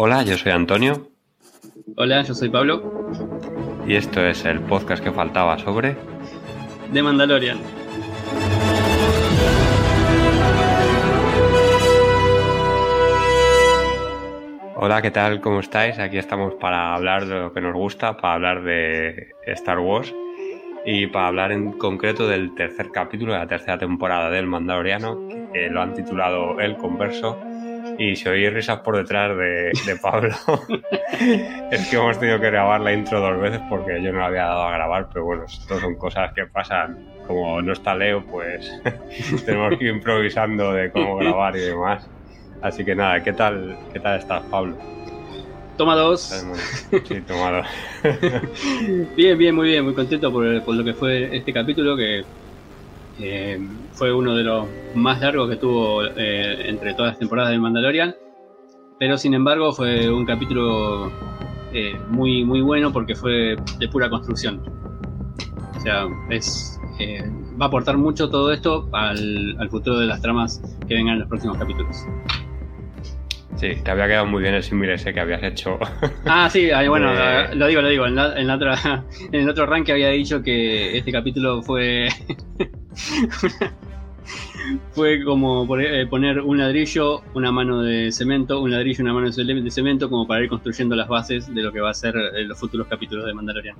Hola, yo soy Antonio. Hola, yo soy Pablo. Y esto es el podcast que faltaba sobre... The Mandalorian. Hola, ¿qué tal? ¿Cómo estáis? Aquí estamos para hablar de lo que nos gusta, para hablar de Star Wars y para hablar en concreto del tercer capítulo de la tercera temporada del Mandaloriano, que lo han titulado El Converso y si oís risas por detrás de, Pablo, es que hemos tenido que grabar la intro dos veces porque yo no la había dado a grabar, pero bueno, esto son cosas que pasan. Como no está Leo, pues tenemos que ir improvisando de cómo grabar y demás. Así que nada, ¿qué tal, qué tal estás, Pablo? Toma dos. Sí, toma dos. bien, bien, muy bien, muy contento por, lo que fue este capítulo que eh, fue uno de los más largos que tuvo eh, entre todas las temporadas de Mandalorian. Pero sin embargo fue un capítulo eh, muy, muy bueno porque fue de pura construcción. O sea, es, va a aportar mucho todo esto al, al futuro de las tramas que vengan en los próximos capítulos. Sí, te había quedado muy bien el símil ese que habías hecho. Ah, sí, bueno, lo digo, lo digo. En, la, en, otra, en el otro rank había dicho que este capítulo fue. fue como eh, poner un ladrillo, una mano de cemento, un ladrillo, una mano de cemento, como para ir construyendo las bases de lo que va a ser eh, los futuros capítulos de Mandalorian.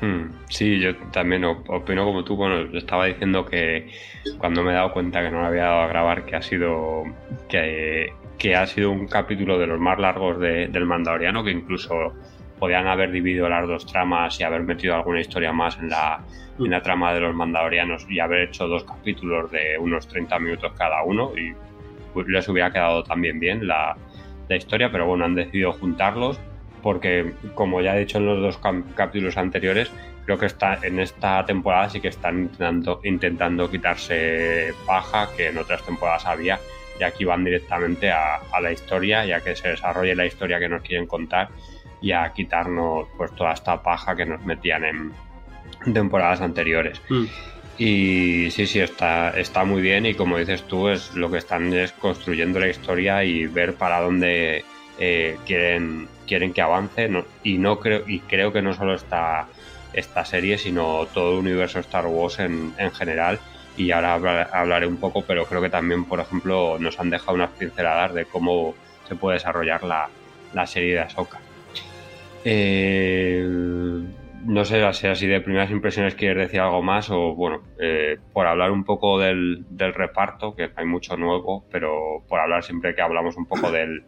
Hmm, sí, yo también opino como tú. Bueno, estaba diciendo que cuando me he dado cuenta que no lo había dado a grabar, que ha sido que ha sido un capítulo de los más largos del Mandaloriano, que incluso podían haber dividido las dos tramas y haber metido alguna historia más en la, en la trama de los Mandalorianos y haber hecho dos capítulos de unos 30 minutos cada uno y pues les hubiera quedado también bien la, la historia, pero bueno, han decidido juntarlos porque, como ya he dicho en los dos capítulos anteriores, creo que está, en esta temporada sí que están intentando, intentando quitarse paja que en otras temporadas había y aquí van directamente a, la historia y a que se desarrolle la historia que nos quieren contar y a quitarnos pues toda esta paja que nos metían en temporadas anteriores. Mm. Y sí, sí, está, está muy bien y como dices tú, es lo que están es construyendo la historia y ver para dónde eh, quieren, quieren que avance. y no creo, y creo que no solo esta, esta serie, sino todo el universo Star Wars en, en general y ahora hablaré un poco, pero creo que también, por ejemplo, nos han dejado unas pinceladas de cómo se puede desarrollar la, serie de Ahsoka. Eh, no sé si así de primeras impresiones quieres decir algo más o bueno, eh, por hablar un poco del, reparto, que hay mucho nuevo, pero por hablar siempre que hablamos un poco del,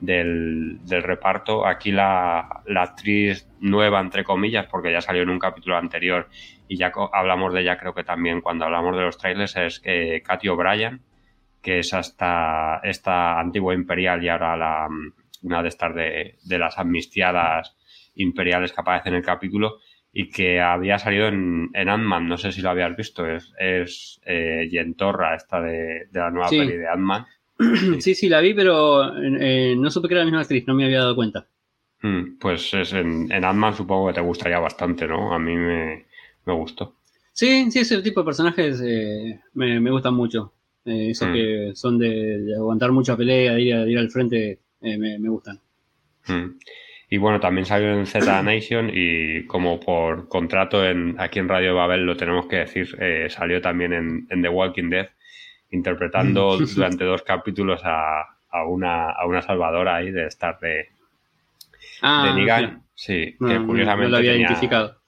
del, reparto, aquí la, la, actriz nueva, entre comillas, porque ya salió en un capítulo anterior y ya hablamos de ella creo que también cuando hablamos de los trailers, es que Katy O'Brien, que es hasta esta antigua imperial y ahora la, una de estas de, las amnistiadas imperiales que aparece en el capítulo y que había salido en, en Ant-Man, no sé si lo habías visto, es, es eh, Yentorra, esta de, la nueva peli de Ant-Man. Sí, sí, la vi, pero eh, no supe que era la misma actriz, no me había dado cuenta. Hmm, pues es en, en Ant-Man supongo que te gustaría bastante, ¿no? A mí me, me gustó. Sí, sí, ese tipo de personajes eh, me, me, gustan mucho. Esos mm. que son de, aguantar mucha pelea, de ir, ir al frente, eh, me, me, gustan. Mm. Y bueno, también salió en Z Nation y como por contrato en, aquí en Radio Babel lo tenemos que decir, salió también en, The Walking Dead, interpretando durante dos capítulos a, a, una, a una salvadora ahí de estar de, ah, Negan. Sí, que curiosamente. No lo había identificado.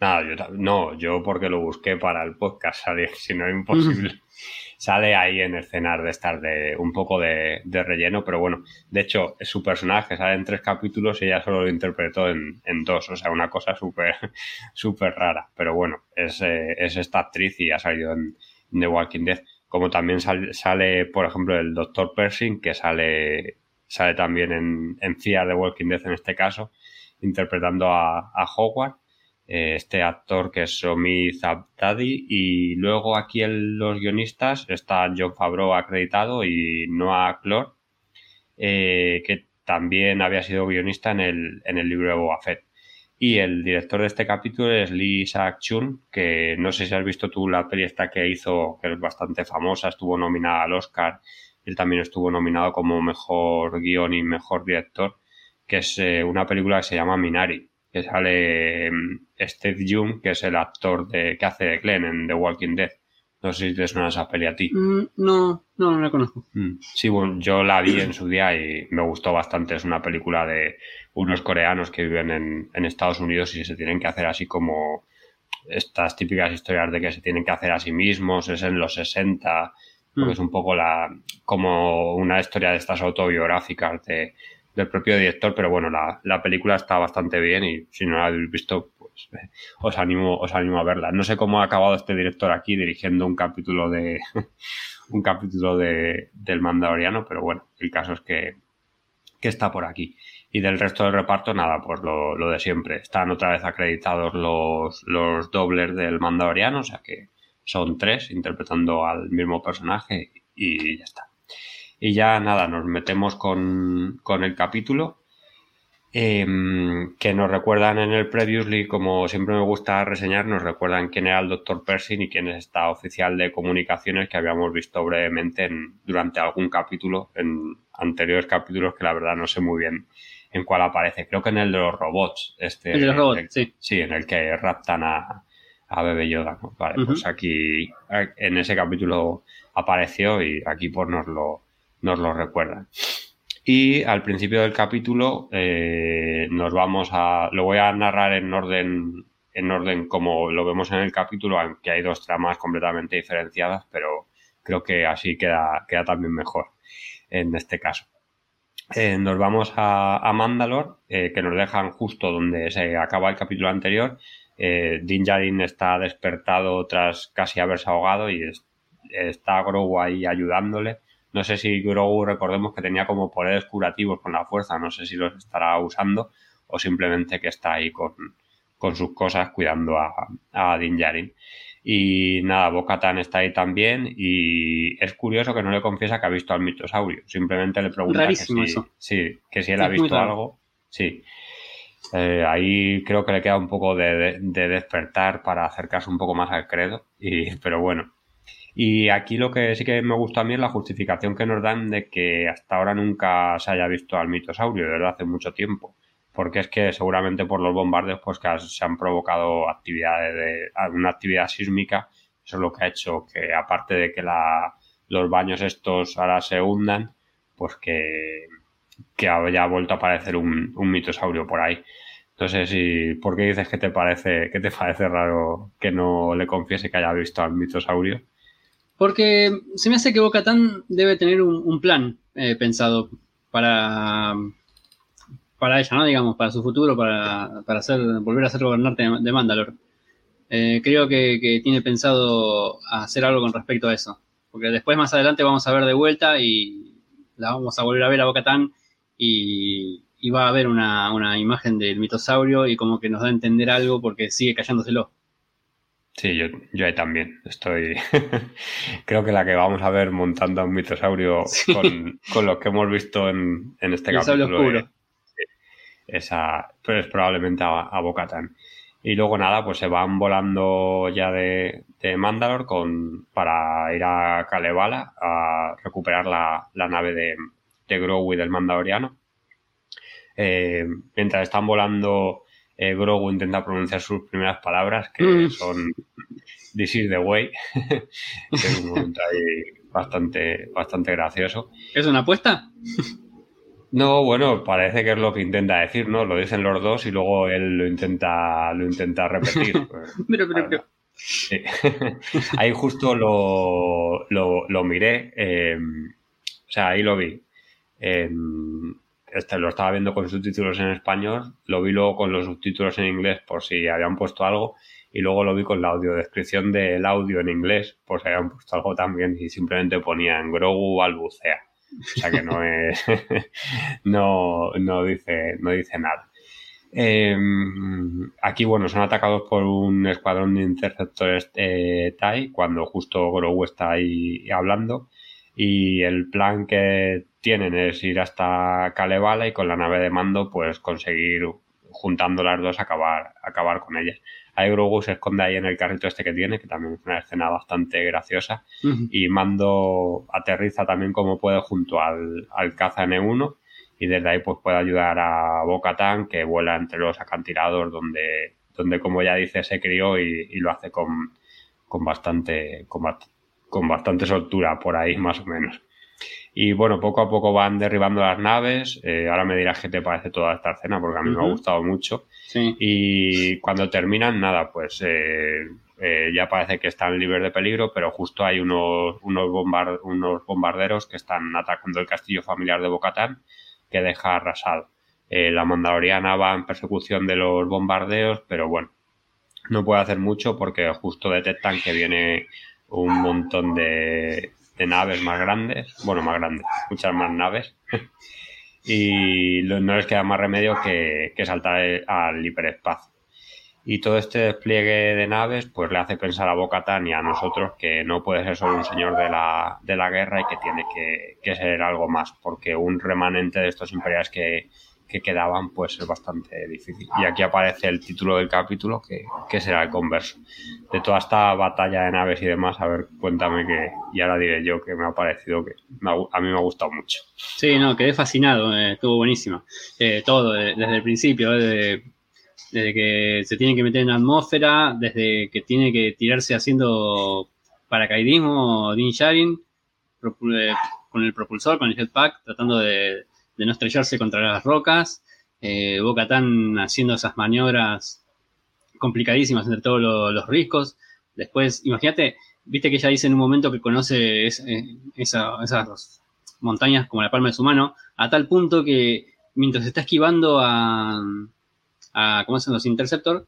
Nada, yo no, yo porque lo busqué para el podcast, sale, si no es imposible. Sale ahí en el escenar de estar de un poco de, relleno, pero bueno, de hecho, su personaje sale en tres capítulos y ella solo lo interpretó en, dos, o sea, una cosa súper súper rara. Pero bueno, es, eh, es, esta actriz y ha salido en, The Walking Dead. Como también sale, por ejemplo, el Dr. Pershing, que sale, sale también en, en Fear The Walking Dead en este caso, interpretando a, a Howard este actor que es Somi Zabtadi y luego aquí en los guionistas está John Favreau acreditado y Noah Clore eh, que también había sido guionista en el, en el libro de Boba. Y el director de este capítulo es Lee Isaac-Chun, que no sé si has visto tú la peli esta que hizo, que es bastante famosa, estuvo nominada al Oscar, él también estuvo nominado como mejor guion y mejor director, que es eh, una película que se llama Minari, que sale mm, Steve Young, que es el actor de, que hace de Glenn en The Walking Dead. No sé si te suena esa peli a ti. Mm, no, no, no la conozco. Mm. Sí, bueno, yo la vi en su día y me gustó bastante. Es una película de unos coreanos que viven en, en Estados Unidos y se tienen que hacer así como estas típicas historias de que se tienen que hacer a sí mismos, es en los 60, porque es un poco la como una historia de estas autobiográficas de, del propio director, pero bueno, la, la, película está bastante bien y si no la habéis visto, pues os animo, os animo a verla. No sé cómo ha acabado este director aquí dirigiendo un capítulo de un capítulo de, del Mandaloriano, pero bueno, el caso es que, que está por aquí. Y del resto del reparto, nada, pues lo, lo de siempre. Están otra vez acreditados los, los dobles del Mandaloriano, o sea que son tres interpretando al mismo personaje y ya está. Y ya nada, nos metemos con, con el capítulo. Em, que nos recuerdan en el Previously, como siempre me gusta reseñar, nos recuerdan quién era el Dr. Pershing y quién es esta oficial de comunicaciones que habíamos visto brevemente en, durante algún capítulo, en anteriores capítulos que la verdad no sé muy bien en cuál aparece. Creo que en el de los robots. Este, el de los robots, sí. Sí, en el que raptan a, a Bebe Yoda. Vale, pues aquí, en ese capítulo apareció y aquí pues nos lo, nos lo recuerdan. Y al principio del capítulo eh, nos vamos a. Lo voy a narrar en orden, en orden como lo vemos en el capítulo, aunque hay dos tramas completamente diferenciadas, pero creo que así queda, queda también mejor en este caso. Eh, nos vamos a, Mandalore, eh, que nos dejan justo donde se acaba el capítulo anterior. Eh, Din Djarin está despertado tras casi haberse ahogado y está Grogu ahí ayudándole. No sé si Grogu, recordemos que tenía como poderes curativos con la fuerza, no sé si los estará usando o simplemente que está ahí con, con sus cosas cuidando a, a Din Djarin. Y nada, Bocatan está ahí también y es curioso que no le confiesa que ha visto al mitosaurio. Simplemente le pregunta que si, sí, que si él ha visto algo. Sí. Eh, ahí creo que le queda un poco de, de, despertar para acercarse un poco más al credo. Y, pero bueno. Y aquí lo que sí que me gusta a mí es la justificación que nos dan de que hasta ahora nunca se haya visto al mitosaurio, desde hace mucho tiempo. Porque es que seguramente por los bombardeos pues que se han provocado actividades de alguna actividad sísmica. Eso es lo que ha hecho que aparte de que la, los baños estos ahora se hundan pues que, que haya vuelto a aparecer un, un mitosaurio por ahí. Entonces ¿y ¿por qué dices que te parece que te parece raro que no le confiese que haya visto al mitosaurio? Porque se me hace que Bocatán debe tener un, plan eh, pensado para para ella, ¿no? Digamos, para su futuro, para, para hacer, volver a ser gobernante de, Mandalor. Eh, creo que, tiene pensado hacer algo con respecto a eso. Porque después, más adelante, vamos a ver de vuelta y la vamos a volver a ver a Bocatán y, y va a haber una, una, imagen del mitosaurio y como que nos da a entender algo porque sigue callándoselo. Sí, yo, yo ahí también estoy. Creo que la que vamos a ver montando a un mitosaurio con, con, lo que hemos visto en, en este capítulo esa, pues probablemente a, a Bocatan. Y luego nada, pues se van volando ya de, de Mandalor con, para ir a Kalevala a recuperar la, la nave de, de Grogu y del Mandaloriano. Eh, mientras están volando, eh, Grogu intenta pronunciar sus primeras palabras, que mm. son This is the way, que es un momento ahí bastante, bastante gracioso. ¿Es una apuesta? No, bueno, parece que es lo que intenta decir, ¿no? Lo dicen los dos y luego él lo intenta, lo intenta repetir. pero, pero, pero. Sí. ahí justo lo, lo, lo miré, eh, o sea, ahí lo vi. Eh, este, lo estaba viendo con subtítulos en español, lo vi luego con los subtítulos en inglés por si habían puesto algo y luego lo vi con la audiodescripción del audio en inglés por si habían puesto algo también y simplemente ponía en Grogu balbucea. O sea que no es. no, no, dice, no dice nada. Eh, aquí, bueno, son atacados por un escuadrón de interceptores eh, TIE cuando justo Grogu está ahí hablando. Y el plan que tienen es ir hasta Kalevala y con la nave de mando, pues conseguir, juntando las dos, acabar, acabar con ellas. Ahí Grogu se esconde ahí en el carrito este que tiene, que también es una escena bastante graciosa. Y Mando aterriza también como puede junto al, al caza N1 y desde ahí pues puede ayudar a Bocatán que vuela entre los acantilados donde, donde como ya dice se crió y, lo hace con, con bastante con, bastante soltura por ahí más o menos. Y bueno, poco a poco van derribando las naves. Eh, ahora me dirás qué te parece toda esta escena, porque a mí me ha gustado mucho. Y cuando terminan, nada, pues eh, eh, ya parece que están libres de peligro, pero justo hay unos, unos, unos bombarderos que están atacando el castillo familiar de Bocatán, que deja arrasado. la Mandaloriana va en persecución de los bombardeos, pero bueno, no puede hacer mucho porque justo detectan que viene un montón de, naves más grandes, bueno, más grandes, muchas más naves, y no les queda más remedio que, saltar al hiperespacio. Y todo este despliegue de naves, pues le hace pensar a Bocatán y a nosotros que no puede ser solo un señor de la, de la guerra y que tiene que, que ser algo más, porque un remanente de estos imperiales que, que quedaban, pues es bastante difícil. Y aquí aparece el título del capítulo, que, será el converso. De toda esta batalla de naves y demás, a ver, cuéntame que, y ahora diré yo que me ha parecido que a mí me ha gustado mucho. Sí, no, quedé fascinado, eh, estuvo buenísimo. Eh, todo, desde el principio, desde, desde, que se tiene que meter en la atmósfera, desde que tiene que tirarse haciendo paracaidismo, Din Sharin, eh, con el propulsor, con el jetpack, tratando de de no estrellarse contra las rocas. Eh, Boca haciendo esas maniobras complicadísimas entre todos los, riscos. Después, imagínate, viste que ella dice en un momento que conoce eh, esas montañas como la palma de su mano, a tal punto que mientras está esquivando a, a ¿cómo hacen los Interceptor?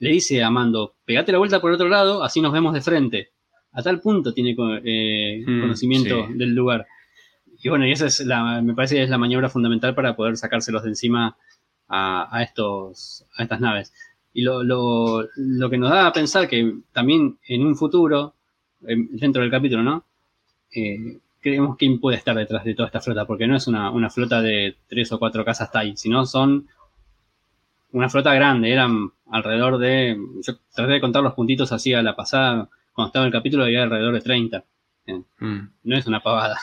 Le dice a Mando, pegate la vuelta por el otro lado, así nos vemos de frente. A tal punto tiene eh, mm, conocimiento del lugar. Y bueno, y esa es la, me parece que es la maniobra fundamental para poder sacárselos de encima a, estos, a estas naves. Y lo, lo, lo, que nos da a pensar que también en un futuro, dentro del capítulo, ¿no? Eh, creemos quién puede estar detrás de toda esta flota, porque no es una, una flota de tres o cuatro casas TIE, sino son una flota grande, eran alrededor de, yo traté de contar los puntitos así a la pasada, cuando estaba el capítulo había alrededor de 30. Mm. No es una pavada.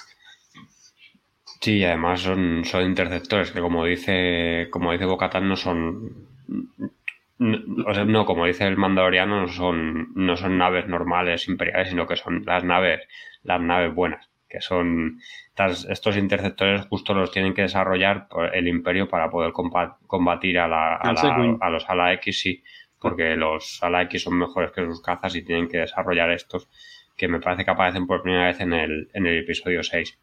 Sí, además son, son interceptores que como dice, como dice Bocatán, no son o sea, no, como dice el mandaloriano, no son, no son naves normales imperiales, sino que son las naves, las naves buenas, que son estos interceptores justo los tienen que desarrollar el imperio para poder combatir a, la, a, los ala X, sí, porque los ala X son mejores que sus cazas y tienen que desarrollar estos, que me parece que aparecen por primera vez en el, en el episodio 6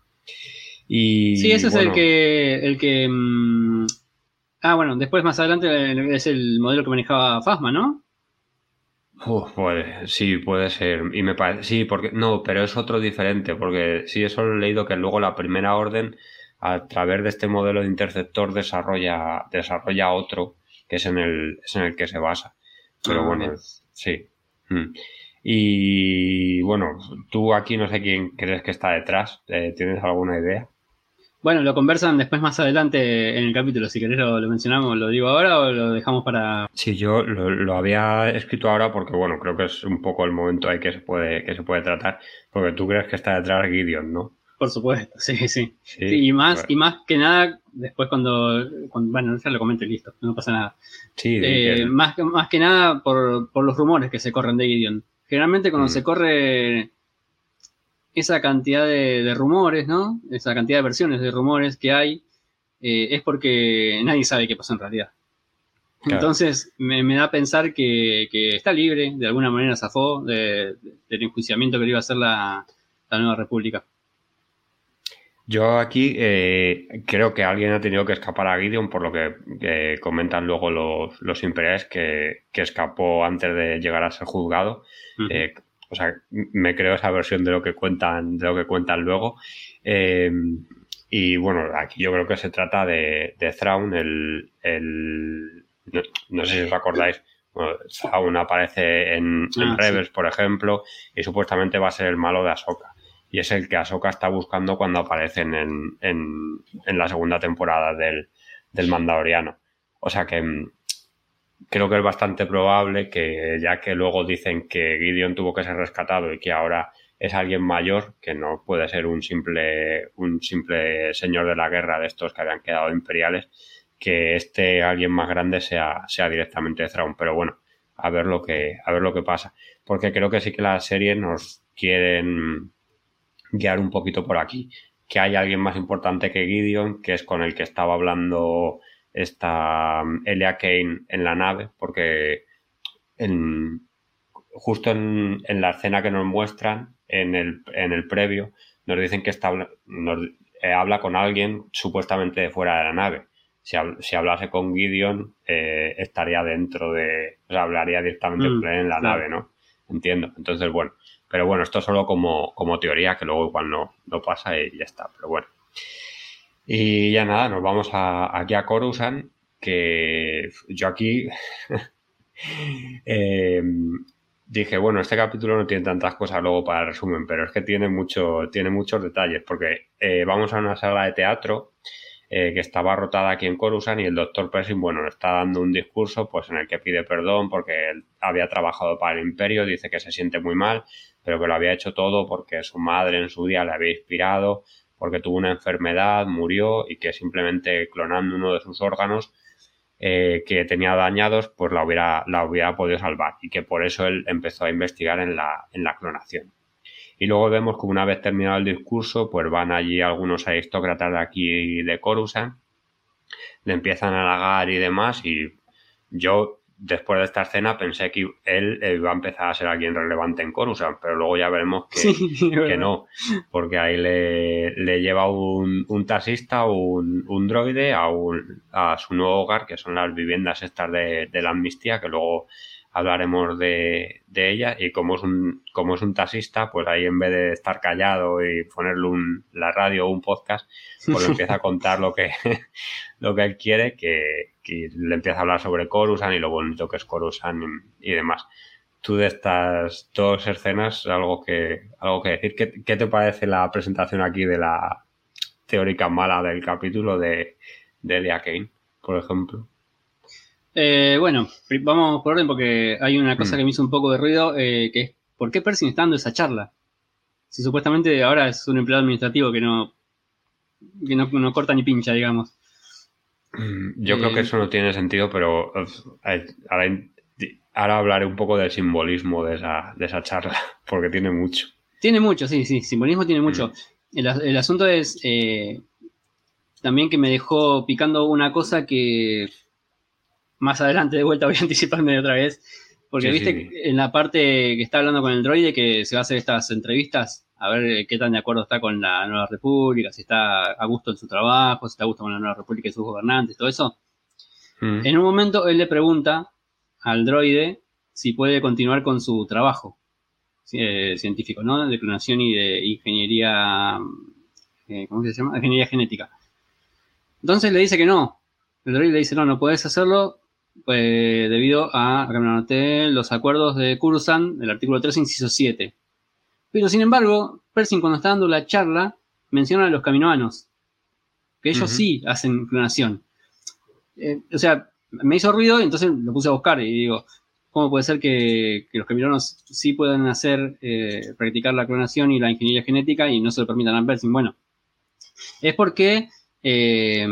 sí, ese es el que. El que mm, ah, bueno, después más adelante es el modelo que manejaba Fasma, ¿no? sí, puede ser. Y me parece. Sí, porque. No, pero es otro diferente. Porque sí, eso lo he leído que luego la primera orden, a través de este modelo de interceptor, desarrolla, desarrolla otro, que es en el, es en el que se basa. Pero ah, bueno, sí. Mm. Y bueno, tú aquí no sé quién crees que está detrás. Eh, ¿Tienes alguna idea? Bueno, lo conversan después más adelante en el capítulo. Si querés lo, mencionamos, ¿lo digo ahora o lo dejamos para...? Sí, yo lo, había escrito ahora porque, bueno, creo que es un poco el momento ahí que se puede, que se puede tratar. Porque tú crees que está detrás Gideon, ¿no? Por supuesto, sí, sí. y, más, y más que nada, después cuando, bueno, ya lo comento y listo, no pasa nada. Sí, eh, más, más que nada por, por los rumores que se corren de Gideon. Generalmente cuando mm. se corre esa cantidad de, rumores, ¿no? Esa cantidad de versiones de rumores que hay, eh, es porque nadie sabe qué pasó en realidad. Entonces me, da a pensar que, está libre, de alguna manera zafó del enjuiciamiento que le iba a hacer la, nueva república. Yo aquí eh, creo que alguien ha tenido que escapar a Gideon, por lo que, comentan luego los, imperiales, que, escapó antes de llegar a ser juzgado. O sea, me creo esa versión de lo que cuentan, de lo que cuentan luego. Em, y bueno, aquí yo creo que se trata de, de Thrawn, el, el no, sé si os acordáis, bueno, Thrawn aparece en, ah, Rebels, por ejemplo, y supuestamente va a ser el malo de Ahsoka. Y es el que Ahsoka está buscando cuando aparecen en, en, en la segunda temporada del, del Mandaloriano. O sea que creo que es bastante probable que, ya que luego dicen que Gideon tuvo que ser rescatado y que ahora es alguien mayor, que no puede ser un simple, un simple señor de la guerra de estos que habían quedado imperiales, que este alguien más grande sea, sea directamente Thrawn. Pero bueno, a ver lo que, a ver lo que pasa. Porque creo que sí que la serie nos quieren guiar un poquito por aquí. Que hay alguien más importante que Gideon, que es con el que estaba hablando esta Elia Kane en la nave, porque en, justo en, la escena que nos muestran, en el, en el previo, nos dicen que está, nos, eh, habla con alguien supuestamente de fuera de la nave. Si, si hablase con Gideon, eh, estaría dentro de. O sea, hablaría directamente mm, en la nave, ¿no? Entiendo. Entonces, bueno. Pero bueno, esto solo como, como teoría, que luego igual no, no pasa y ya está. Pero bueno. Y ya nada, nos vamos a, aquí a Coruscant, que yo aquí eh, dije, bueno, este capítulo no tiene tantas cosas luego para resumen, pero es que tiene, mucho, tiene muchos detalles, porque eh, vamos a una sala de teatro eh, que estaba rotada aquí en Coruscant y el doctor Pershing, bueno, está dando un discurso pues en el que pide perdón porque él había trabajado para el imperio, dice que se siente muy mal, pero que lo había hecho todo porque su madre en su día le había inspirado, porque tuvo una enfermedad, murió y que simplemente clonando uno de sus órganos eh, que tenía dañados, pues la hubiera, la hubiera podido salvar y que por eso él empezó a investigar en la, en la clonación. Y luego vemos que una vez terminado el discurso, pues van allí algunos aristócratas de aquí de Coruscant, le empiezan a halagar y demás, y yo después de esta escena pensé que él iba a empezar a ser alguien relevante en Coruscant, pero luego ya veremos que, no, porque ahí le, lleva un, un taxista, un, un droide a, a su nuevo hogar, que son las viviendas estas de, de la amnistía, que luego hablaremos de, de, ella. Y como es un como es un taxista pues ahí en vez de estar callado y ponerle un, la radio o un podcast pues empieza a contar lo que lo que él quiere que, le empieza a hablar sobre Coruscant y lo bonito que es Coruscant y, demás. Tú de estas dos escenas algo que algo que decir ¿Qué, ¿Qué, te parece la presentación aquí de la teórica mala del capítulo de de Elia Kane por ejemplo eh, bueno, vamos por orden porque hay una cosa mm. que me hizo un poco de ruido, eh, que es ¿por qué Percy está dando esa charla? Si supuestamente ahora es un empleado administrativo que no, que no, corta ni pincha, digamos. Mm, yo creo que eh, eso no tiene sentido, pero ahora, hablaré un poco del simbolismo de esa, de esa charla, porque tiene mucho. Tiene mucho, sí, sí, simbolismo tiene mucho. Mm. El, el, asunto es también que me dejó picando una cosa que más adelante de vuelta voy a anticiparme de otra vez. Porque viste en la parte que está hablando con el droide que se va a hacer estas entrevistas, a ver qué tan de acuerdo está con la Nueva República, si está a gusto en su trabajo, si está a gusto con la Nueva República y sus gobernantes, todo eso. Mm. En un momento él le pregunta al droide si puede continuar con su trabajo eh, científico, ¿no? De clonación y de ingeniería, eh, ¿cómo se llama? Ingeniería genética. Entonces le dice que no. El droide le dice, no, no puedes hacerlo pues, debido a, acá me anoté, los acuerdos de Cursan, el artículo 3, inciso 7. Pero sin embargo, Pershing cuando está dando la charla menciona a los caminoanos, que ellos sí hacen clonación. Eh, o sea, me hizo ruido y entonces lo puse a buscar y digo, ¿cómo puede ser que, los caminoanos sí puedan hacer, eh, practicar la clonación y la ingeniería genética y no se lo permitan a Pershing? Bueno, es porque eh,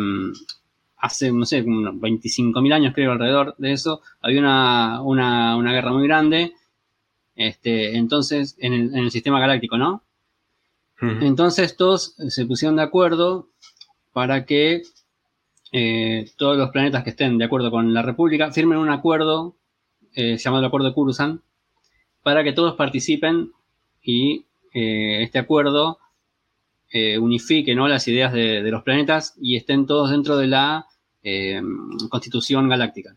hace, no sé, 25.000 años creo alrededor de eso, había una, una, una guerra muy grande, este, entonces, en el, en el sistema galáctico, ¿no? Entonces todos se pusieron de acuerdo para que eh, todos los planetas que estén de acuerdo con la República firmen un acuerdo eh, llamado el Acuerdo de Kurusan para que todos participen y eh, este acuerdo unifique ¿no? las ideas de, los planetas y estén todos dentro de la eh, constitución galáctica.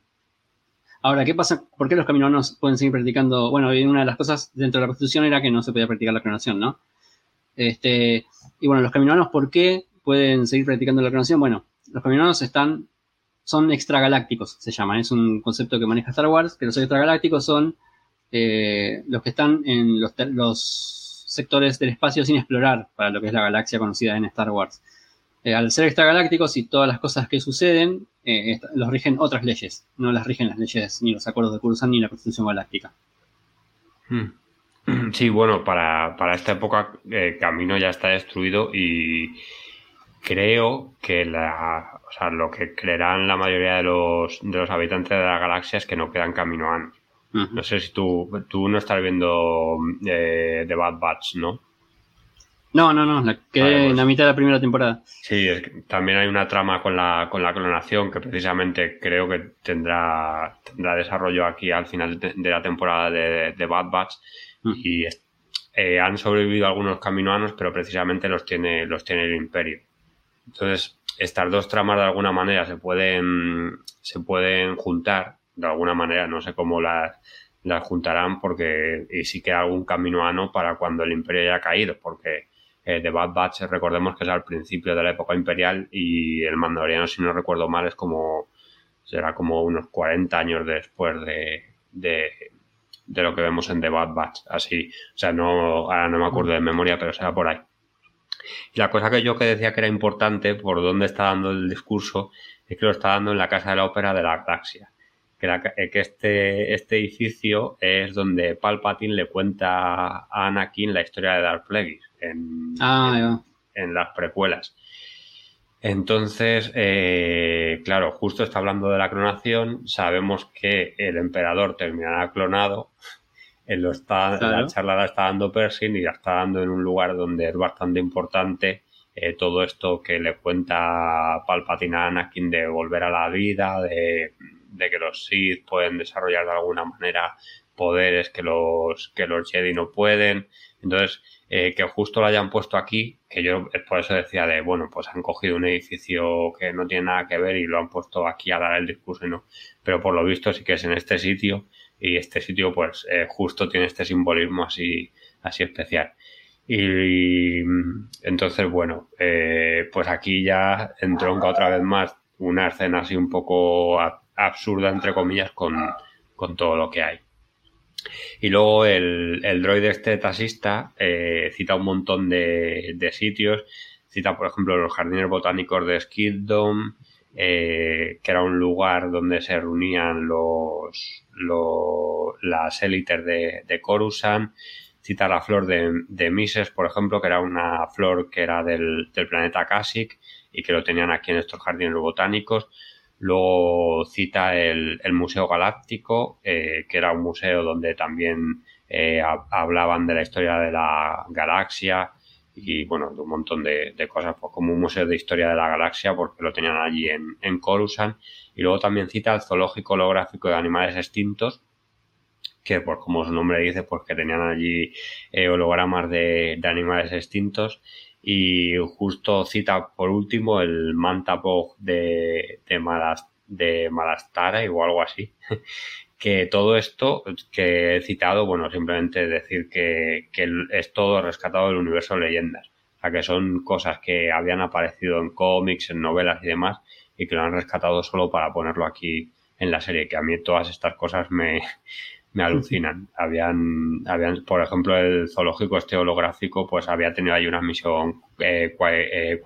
Ahora, ¿qué pasa? ¿Por qué los caminoanos pueden seguir practicando? Bueno, una de las cosas dentro de la constitución era que no se podía practicar la clonación, ¿no? Este, y bueno, los caminoanos, ¿por qué pueden seguir practicando la clonación? Bueno, los caminoanos están, son extragalácticos, se llaman. Es un concepto que maneja Star Wars, que los extragalácticos son eh, los que están en los sectores del espacio sin explorar para lo que es la galaxia conocida en Star Wars. Eh, al ser extragalácticos y todas las cosas que suceden, eh, los rigen otras leyes, no las rigen las leyes ni los acuerdos de Kurusan ni la Constitución Galáctica. Hmm. Sí, bueno, para, para esta época eh, Camino ya está destruido y creo que la, o sea, lo que creerán la mayoría de los, de los habitantes de la galaxia es que no quedan caminoanos. No sé si tú, tú no estás viendo eh, The Bad Batch, ¿no? No, no, no, la que en la pues mitad de la primera temporada. Sí, también hay una trama con la, con la clonación que precisamente creo que tendrá, tendrá desarrollo aquí al final de, la temporada de, de Bad Batch y eh, han sobrevivido algunos caminoanos, pero precisamente los tiene, los tiene el imperio. Entonces, estas dos tramas de alguna manera se pueden, se pueden juntar, de alguna manera, no sé cómo las, las juntarán, porque y sí que algún caminoano para cuando el imperio haya caído, porque eh, The Bad Batch, recordemos que es al principio de la época imperial y el mandaloriano, si no recuerdo mal, es como, será como unos 40 años después de, de, lo que vemos en The Bad Batch, así, o sea, no, ahora no me acuerdo de memoria, pero será por ahí. Y la cosa que yo que decía que era importante, por dónde está dando el discurso, es que lo está dando en la Casa de la Ópera de la Galaxia. Que, eh, que este, este edificio es donde Palpatine le cuenta a Anakin la historia de Darth Plagueis en, ah, en, las precuelas. Entonces, eh, claro, justo está hablando de la clonación. Sabemos que el emperador terminará clonado él lo está, la charla la está dando Pershing y la está dando en un lugar donde es bastante importante eh, todo esto que le cuenta Palpatine a Anakin de volver a la vida, de, que los Sith pueden desarrollar de alguna manera poderes que los, que los Jedi no pueden. Entonces, eh, que justo lo hayan puesto aquí, que yo por eso decía de, bueno, pues han cogido un edificio que no tiene nada que ver y lo han puesto aquí a dar el discurso y no. Pero por lo visto sí que es en este sitio y este sitio pues eh, justo tiene este simbolismo así, así especial. Y, entonces, bueno, eh, pues aquí ya entronca otra vez más una escena así un poco absurda, entre comillas, con, todo lo que hay. Y luego el, el droide este taxista eh, cita un montón de, de, sitios. Cita, por ejemplo, los jardines botánicos de Skiddom, eh, que era un lugar donde se reunían los, las élites de, de Coruscant. Cita la flor de, Mises, por ejemplo, que era una flor que era del, planeta Kashyyyk y que lo tenían aquí en estos jardines botánicos. Luego cita el, Museo Galáctico, eh, que era un museo donde también eh, hablaban de la historia de la galaxia, y bueno, de un montón de, cosas, pues como un museo de historia de la galaxia, porque lo tenían allí en, en Coruscant. Y luego también cita el zoológico holográfico de animales extintos, que por como su nombre dice, pues que tenían allí eh, hologramas de, animales extintos. Y justo cita por último el Mantapog de, de, Malas, de Malastara o algo así, que todo esto que he citado, bueno, simplemente decir que, es todo rescatado del universo de leyendas. O sea, que son cosas que habían aparecido en cómics, en novelas y demás, y que lo han rescatado solo para ponerlo aquí en la serie, que a mí todas estas cosas me, me alucinan. Habían, habían, por ejemplo, el zoológico este holográfico, pues había tenido ahí una misión eh, eh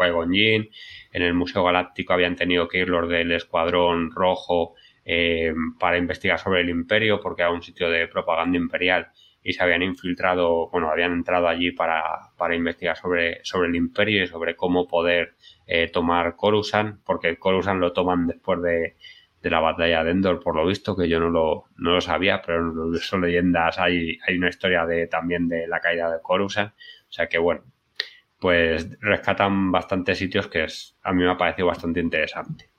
en el Museo Galáctico habían tenido que ir los del Escuadrón Rojo eh, para investigar sobre el imperio, porque era un sitio de propaganda imperial y se habían infiltrado, bueno, habían entrado allí para, para investigar sobre, sobre el imperio y sobre cómo poder eh, tomar Coruscant, porque Coruscant lo toman después de, de, la batalla de Endor, por lo visto, que yo no lo, no lo sabía, pero en leyendas hay, hay una historia de, también de la caída de Coruscant, o sea que bueno, pues rescatan bastantes sitios que es, a mí me ha parecido bastante interesante.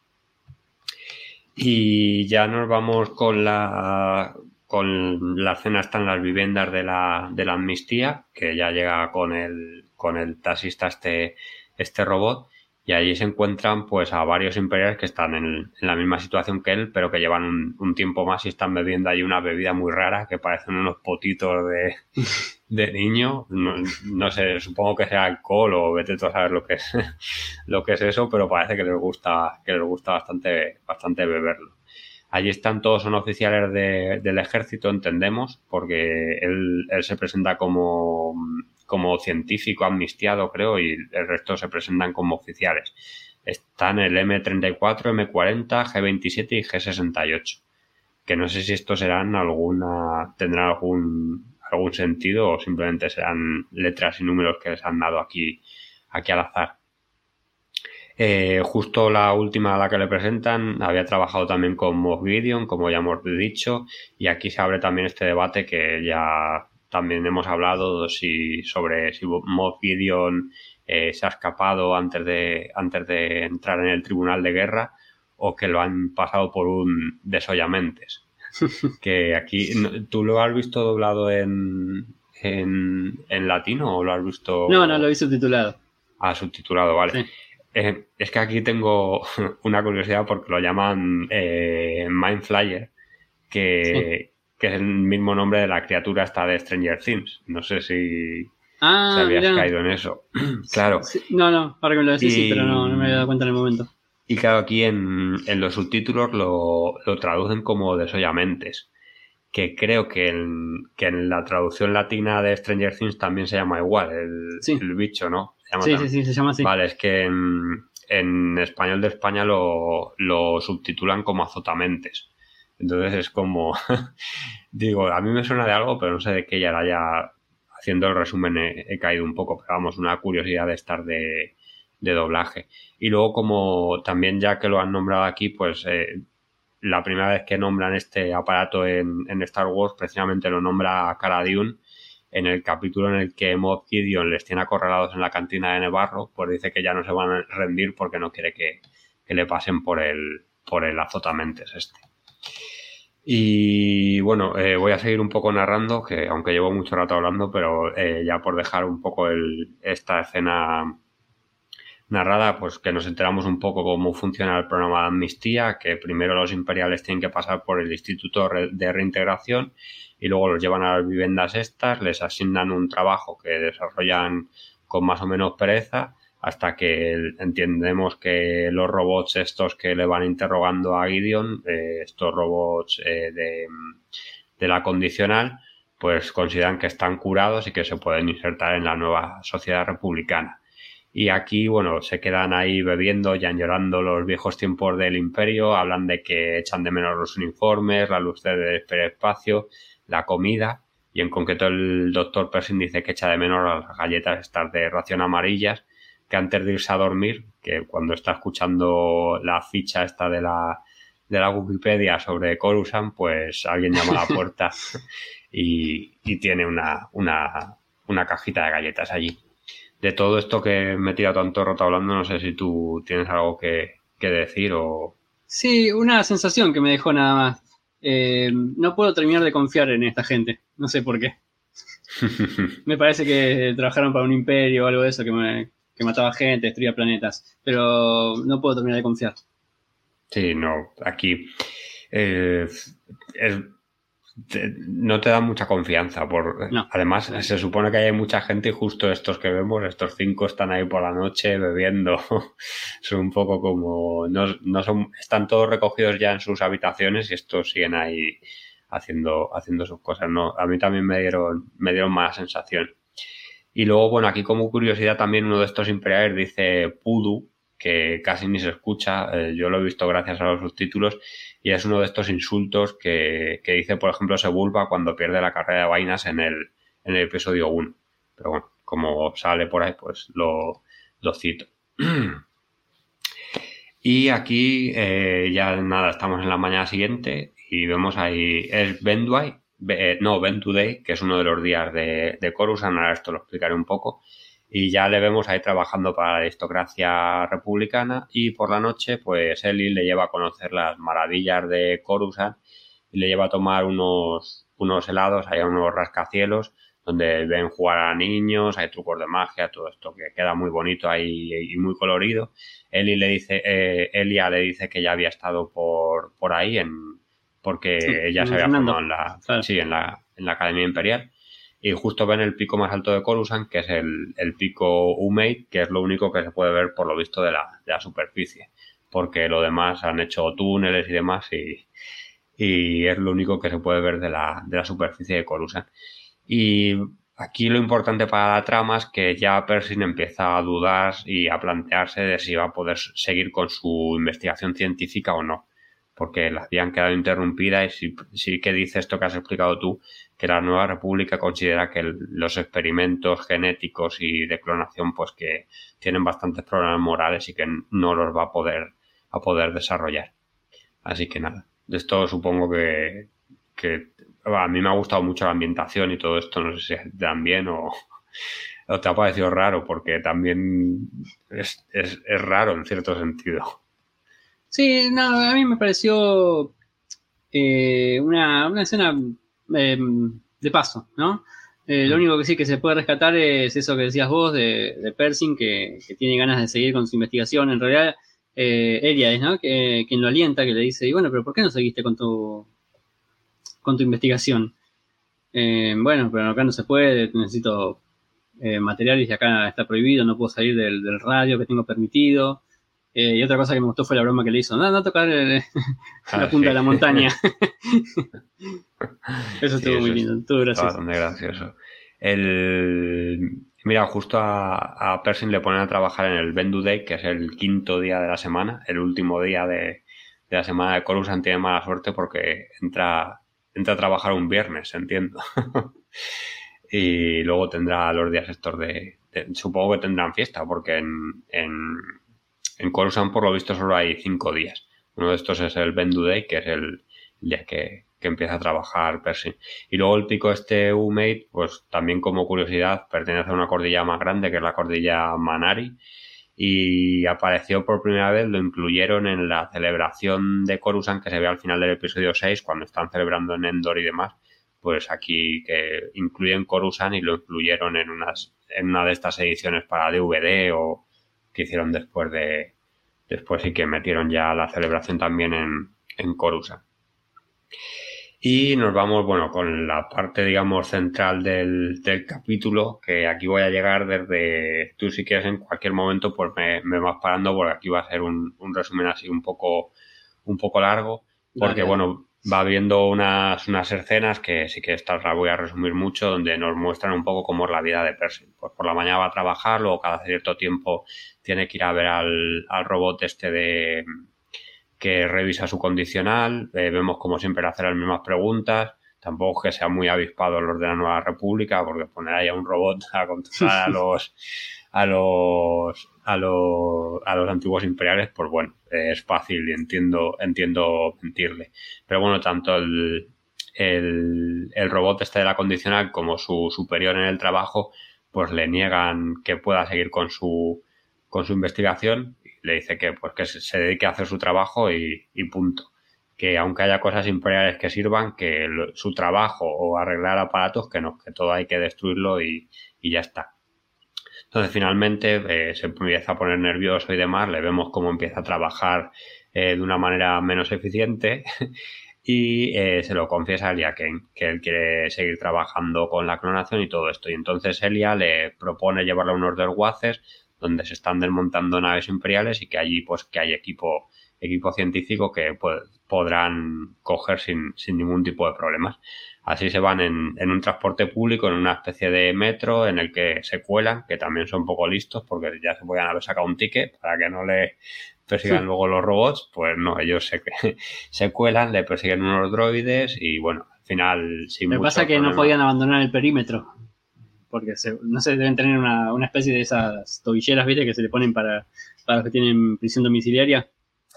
Y ya nos vamos con la con la cena están las viviendas de la, de la amnistía, que ya llega con el, con el taxista este, este robot, y allí se encuentran pues a varios imperiales que están en, la misma situación que él, pero que llevan un, tiempo más y están bebiendo ahí una bebida muy rara que parecen unos potitos de, de niño. No, sé, supongo que sea alcohol o vete tú a saber lo que es lo que es eso, pero parece que les gusta, que les gusta bastante, bastante beberlo. Allí están todos, son oficiales del ejército, entendemos, porque él, él se presenta como como científico amnistiado, creo, y el resto se presentan como oficiales. Están el M34, M40, G27 y G68. Que no sé si estos serán alguna, tendrán algún, algún sentido o simplemente serán letras y números que les han dado aquí, aquí al azar. Eh, justo la última a la que le presentan había trabajado también con Moff como ya hemos dicho, y aquí se abre también este debate que ya también hemos hablado si, sobre si Moff Gideon eh, se ha escapado antes de, antes de entrar en el tribunal de guerra o que lo han pasado por un desollamentes. que aquí, ¿tú lo has visto doblado en, en, latino o lo has visto? No, no, lo he subtitulado. Ah, subtitulado, vale. Eh, es que aquí tengo una curiosidad porque lo llaman eh, Mind Flyer, que, que, es el mismo nombre de la criatura esta de Stranger Things. No sé si, Ah, habías caído en eso. claro. no, no, ahora que me lo decís, sí, pero no, no, me había dado cuenta en el momento. Y claro, aquí en, en los subtítulos lo, lo, traducen como desollamentes. Que creo que en, que en la traducción latina de Stranger Things también se llama igual, el, el bicho, ¿no? sí, sí, sí, se llama así. Vale, es que en, en español de España lo, lo subtitulan como azotamentes. Entonces es como, digo, a mí me suena de algo, pero no sé de qué ya ya haciendo el resumen he, caído un poco, pero vamos, una curiosidad de estar de, doblaje. Y luego, como también ya que lo han nombrado aquí, pues eh, la primera vez que nombran este aparato en, Star Wars, precisamente lo nombra Cara Dune en el capítulo en el que Moff Gideon les tiene acorralados en la cantina de Nevarro, pues dice que ya no se van a rendir porque no quiere que, que le pasen por el, por el azotamentes este. Y bueno, eh, voy a seguir un poco narrando, que aunque llevo mucho rato hablando, pero eh, ya por dejar un poco el, esta escena narrada, pues que nos enteramos un poco cómo funciona el programa de amnistía, que primero los imperiales tienen que pasar por el Instituto de Reintegración y luego los llevan a las viviendas estas, les asignan un trabajo que desarrollan con más o menos pereza hasta que entendemos que los robots estos que le van interrogando a Gideon, eh, estos robots eh, de, de, la condicional, pues consideran que están curados y que se pueden insertar en la nueva sociedad republicana. Y aquí, bueno, se quedan ahí bebiendo y llorando los viejos tiempos del imperio, hablan de que echan de menos los uniformes, la luz del espacio, la comida, y en concreto el doctor Pershing dice que echa de menos las galletas estas de ración amarillas, que antes de irse a dormir, que cuando está escuchando la ficha esta de la, de la Wikipedia sobre Coruscant, pues alguien llama a la puerta y, tiene una, una, una, cajita de galletas allí. De todo esto que me he tirado tanto roto hablando, no sé si tú tienes algo que, decir o... Sí, una sensación que me dejó nada más. Eh, no puedo terminar de confiar en esta gente, no sé por qué. me parece que trabajaron para un imperio o algo de eso que me, que mataba gente, destruía planetas, pero no puedo terminar de confiar. Sí, no, aquí eh, no te da mucha confianza. Por, Además, se supone que hay mucha gente y justo estos que vemos, estos cinco están ahí por la noche bebiendo. son un poco como... No, no son, están todos recogidos ya en sus habitaciones y estos siguen ahí haciendo, haciendo sus cosas. No, a mí también me dieron, me dieron mala sensación. Y luego, bueno, aquí como curiosidad también uno de estos imperiales dice Pudu, que casi ni se escucha, eh, yo lo he visto gracias a los subtítulos, y es uno de estos insultos que, dice, por ejemplo, Sebulba cuando pierde la carrera de vainas en el, en el episodio 1. Pero bueno, como sale por ahí, pues lo, lo cito. y aquí eh, ya nada, estamos en la mañana siguiente y vemos ahí, es Benduay, eh, no, Ben Today, que es uno de los días de, de Coruscant, ahora esto lo explicaré un poco, y ya le vemos ahí trabajando para la aristocracia republicana y por la noche pues Eli le lleva a conocer las maravillas de Coruscant y le lleva a tomar unos, unos helados, hay unos rascacielos donde ven jugar a niños, hay trucos de magia, todo esto que queda muy bonito ahí y muy colorido. Eli le dice, eh, Elia le dice que ya había estado por, por ahí en, porque ella se había formado en la, en la, en la Academia Imperial. Y justo ven el pico más alto de Coruscant, que es el, el pico Umate, que es lo único que se puede ver por lo visto de la, de la superficie. Porque lo demás han hecho túneles y demás y, y es lo único que se puede ver de la, de la superficie de Coruscant. Y aquí lo importante para la trama es que ya Pershing empieza a dudar y a plantearse de si va a poder seguir con su investigación científica o no porque las habían quedado interrumpidas y sí, que dice esto que has explicado tú, que la Nueva República considera que los experimentos genéticos y de clonación pues que tienen bastantes problemas morales y que no los va a poder, a poder desarrollar. Así que nada, de esto supongo que, que a mí me ha gustado mucho la ambientación y todo esto, no sé si también o, o te ha parecido raro, porque también es, es, es raro en cierto sentido. Sí, no, a mí me pareció eh, una, una, escena em, de paso, ¿no? Eh, lo único que sí que se puede rescatar es eso que decías vos de, de Pershing, que, tiene ganas de seguir con su investigación. En realidad, eh, ella es, ¿no? Que, quien lo alienta, que le dice, y bueno, pero ¿por qué no seguiste con tu, con tu investigación? Eh, bueno, pero acá no se puede, necesito materiales y acá está prohibido, no puedo salir del, del radio que tengo permitido. Eh, y otra cosa que me gustó fue la broma que le hizo. No, no tocar la ah, punta de la montaña. eso estuvo muy lindo, estuvo gracioso. Bastante gracioso. El... Mira, justo a, a Pershing le ponen a trabajar en el Bendu Day, que es el quinto día de la semana, el último día de, de la semana de Coruscant. Tiene mala suerte porque entra, entra a trabajar un viernes, entiendo. y luego tendrá los días estos de, Supongo que tendrán fiesta, porque en, en en Coruscant, por lo visto, solo hay cinco días. Uno de estos es el Bendu Day, que es el día que, empieza a trabajar Pershing. Y luego el pico este U-Mate, pues también como curiosidad, pertenece a una cordilla más grande, que es la cordilla Manari. Y apareció por primera vez, lo incluyeron en la celebración de Coruscant que se ve al final del episodio 6, cuando están celebrando en Endor y demás. Pues aquí que incluyen Coruscant y lo incluyeron en, unas, en una de estas ediciones para DVD o, que hicieron después de. Después y que metieron ya la celebración también en, en Corusa. Y nos vamos, bueno, con la parte, digamos, central del, capítulo, que aquí voy a llegar desde, tú si quieres en cualquier momento, pues me, me vas parando, porque aquí va a ser un, resumen así un poco, un poco largo, porque bueno, va viendo unas, unas escenas que sí que estas las voy a resumir mucho, donde nos muestran un poco cómo es la vida de Percy. Pues por la mañana va a trabajar, luego cada cierto tiempo tiene que ir a ver al, robot este de que revisa su condicional, eh, vemos como siempre hacer las mismas preguntas, tampoco que sea muy avispado los de la Nueva República, porque poner ahí a un robot a controlar a los a los a los a los antiguos imperiales, pues bueno, es fácil y entiendo entiendo mentirle. Pero bueno, tanto el, el robot este de la condicional como su superior en el trabajo, pues le niegan que pueda seguir con su con su investigación le dice que pues que se dedique a hacer su trabajo y, punto que aunque haya cosas imperiales que sirvan, que su trabajo o arreglar aparatos, que no, que todo hay que destruirlo y, y ya está. Entonces finalmente eh, se empieza a poner nervioso y demás, le vemos cómo empieza a trabajar eh, de una manera menos eficiente y eh, se lo confiesa a Elia Kane, que él quiere seguir trabajando con la clonación y todo esto. Y entonces Elia le propone llevarlo a unos desguaces donde se están desmontando naves imperiales y que allí pues que hay equipo equipo científico que pues, podrán coger sin, sin, ningún tipo de problemas. Así se van en, en, un transporte público, en una especie de metro en el que se cuelan, que también son poco listos porque ya se pueden haber sacado un ticket para que no le persigan luego los robots. Pues no, ellos se, se cuelan, le persiguen unos droides y bueno, al final... Sin Me pasa que no podían abandonar el perímetro porque no sé, deben tener una, una, especie de esas tobilleras, ¿viste? Que se le ponen para, para los que tienen prisión domiciliaria.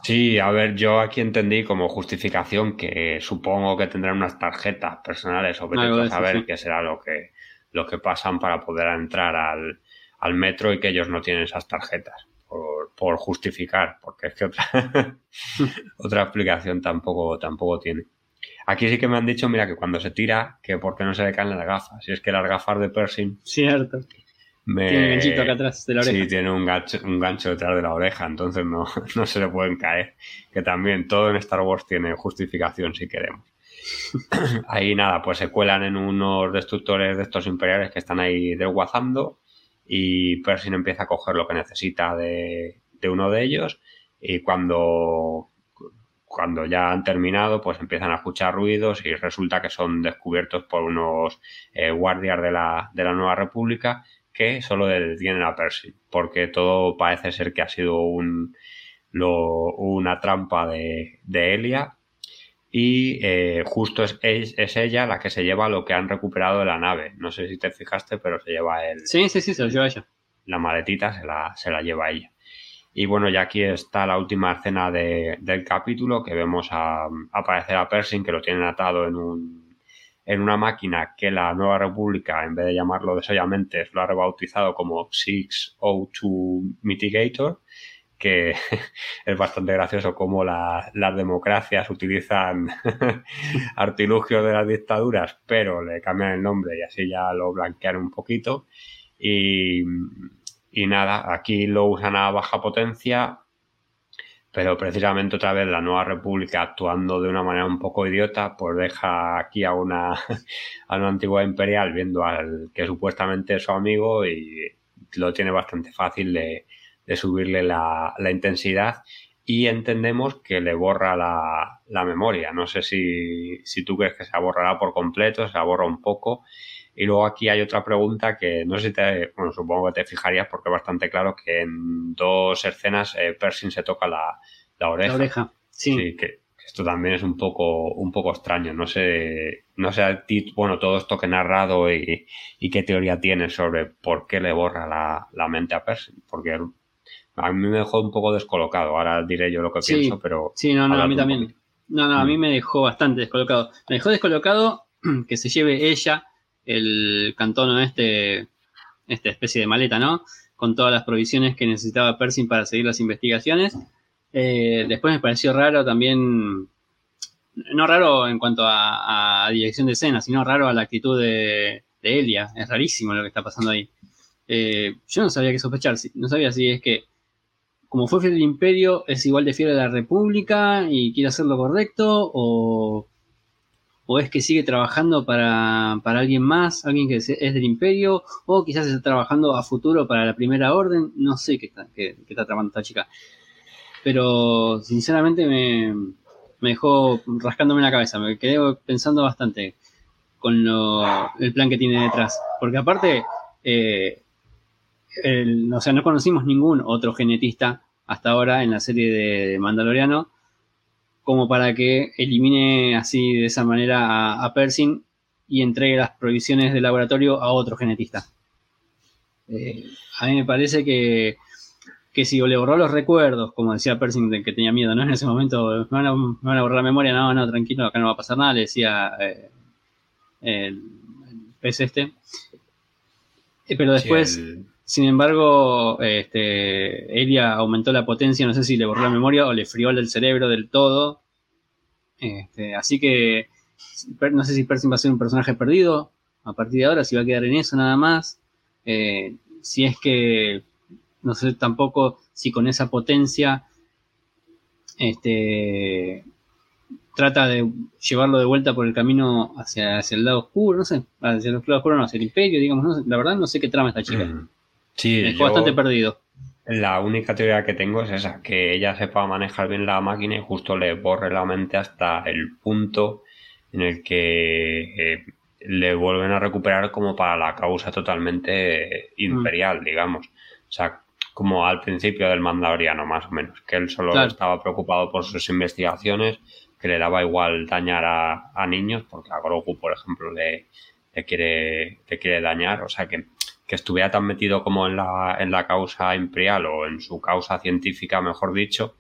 Sí, a ver, yo aquí entendí como justificación que supongo que tendrán unas tarjetas personales o que saber qué será lo que, lo que pasan para poder entrar al, al metro y que ellos no tienen esas tarjetas. Por, por justificar, porque es que otra, otra explicación tampoco, tampoco tiene. Aquí sí que me han dicho, mira, que cuando se tira, que por qué no se le caen las gafas. Si es que las gafas de Pershing. Cierto. Tiene un ganchito acá atrás de la oreja. Sí, tiene un gancho, un gancho detrás de la oreja, entonces no, no se le pueden caer. Que también todo en Star Wars tiene justificación si queremos. ahí nada, pues se cuelan en unos destructores de estos imperiales que están ahí desguazando y Pershing empieza a coger lo que necesita de, de uno de ellos y cuando cuando ya han terminado, pues empiezan a escuchar ruidos y resulta que son descubiertos por unos eh, guardias de la, de la Nueva República que solo detienen a Percy, porque todo parece ser que ha sido un, lo, una trampa de, de Elia y eh, justo es, es, ella la que se lleva lo que han recuperado de la nave. No sé si te fijaste, pero se lleva el... Sí, sí, sí, se lo lleva ella. La maletita se la, se la lleva ella. Y bueno, ya aquí está la última escena de, del capítulo, que vemos a, aparecer a Pershing, que lo tienen atado en, un, en una máquina que la Nueva República, en vez de llamarlo desollamente, lo ha rebautizado como 602 Mitigator que es bastante gracioso cómo las democracias utilizan artilugios de las dictaduras, pero le cambian el nombre y así ya lo blanquean un poquito. Y, y nada, aquí lo usan a baja potencia, pero precisamente otra vez la nueva república actuando de una manera un poco idiota, pues deja aquí a una, a antigua imperial viendo al que supuestamente es su amigo y lo tiene bastante fácil de, de subirle la, la, intensidad y entendemos que le borra la, la memoria. No sé si, si, tú crees que se borrará por completo, se borra un poco. Y luego aquí hay otra pregunta que no sé si te, bueno, supongo que te fijarías porque es bastante claro que en dos escenas eh, Pershing se toca la, la oreja. La oreja, sí. sí que, esto también es un poco, un poco extraño. No sé, no sé bueno, todo esto que he narrado y, y, qué teoría tienes sobre por qué le borra la, la mente a Pershing. Porque a mí me dejó un poco descolocado. Ahora diré yo lo que pienso, pero. Sí, no, no, a mí también. No, no, a mí mm. me dejó bastante descolocado. Me dejó descolocado que se lleve ella el cantón este, esta especie de maleta, ¿no? Con todas las provisiones que necesitaba Pershing para seguir las investigaciones. Eh, después me pareció raro también, no raro en cuanto a, dirección de escena, sino raro a la actitud de, de Elia. Es rarísimo lo que está pasando ahí. Eh, yo no sabía qué sospechar, no sabía si es que como fue fiel del imperio, es igual de fiel a la república y quiere hacer lo correcto, o, o es que sigue trabajando para, alguien más, alguien que es del imperio, o quizás está trabajando a futuro para la primera orden, no sé qué está, qué, tramando esta chica. Pero sinceramente me, me dejó rascándome la cabeza, me quedé pensando bastante con el plan que tiene detrás. Porque aparte, eh, sea, no conocimos ningún otro genetista hasta ahora en la serie de Mandaloriano como para que elimine así de esa manera a, Pershing y entregue las provisiones del laboratorio a otro genetista. Eh, a mí me parece que, que si le borró los recuerdos, como decía Pershing de que tenía miedo, ¿no? En ese momento, me van, a, borrar la memoria, no, no, tranquilo, acá no va a pasar nada, le decía eh, el, pez este. Eh, pero después... Sin embargo, este, Elia aumentó la potencia, no sé si le borró la memoria o le frió el cerebro del todo. Este, así que no sé si Percy va a ser un personaje perdido a partir de ahora, si va a quedar en eso nada más. Eh, si es que, no sé tampoco si con esa potencia este, trata de llevarlo de vuelta por el camino hacia, el lado oscuro, no sé, hacia el lado oscuro, no, hacia el imperio, digamos, la verdad no sé qué trama esta chica. Mm. Sí, bastante perdido. La única teoría que tengo es esa, que ella sepa manejar bien la máquina y justo le borre la mente hasta el punto en el que eh, le vuelven a recuperar como para la causa totalmente imperial, mm. digamos. O sea, como al principio del Mandaloriano, más o menos, que él solo estaba preocupado por sus investigaciones, que le daba igual dañar a, niños, porque a Grogu, por ejemplo, le, le, quiere, le quiere dañar, o sea que que estuviera tan metido como en la, en la causa imperial o en su causa científica, mejor dicho,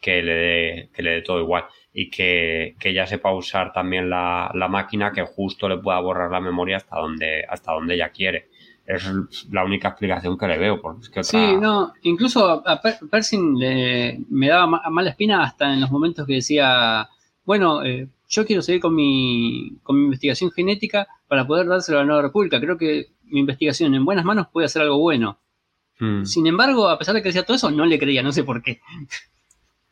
que le dé, que le dé todo igual. Y que, que ella sepa usar también la, la, máquina que justo le pueda borrar la memoria hasta donde, hasta donde ella quiere. Es la única explicación que le veo. Porque es que Sí, no, incluso a Pershing le, me daba mala espina hasta en los momentos que decía, bueno, eh, yo quiero seguir con mi, con mi investigación genética para poder dárselo a la Nueva República. Creo que mi investigación en buenas manos puede hacer algo bueno. Hmm. Sin embargo, a pesar de que decía todo eso, no le creía, no sé por qué.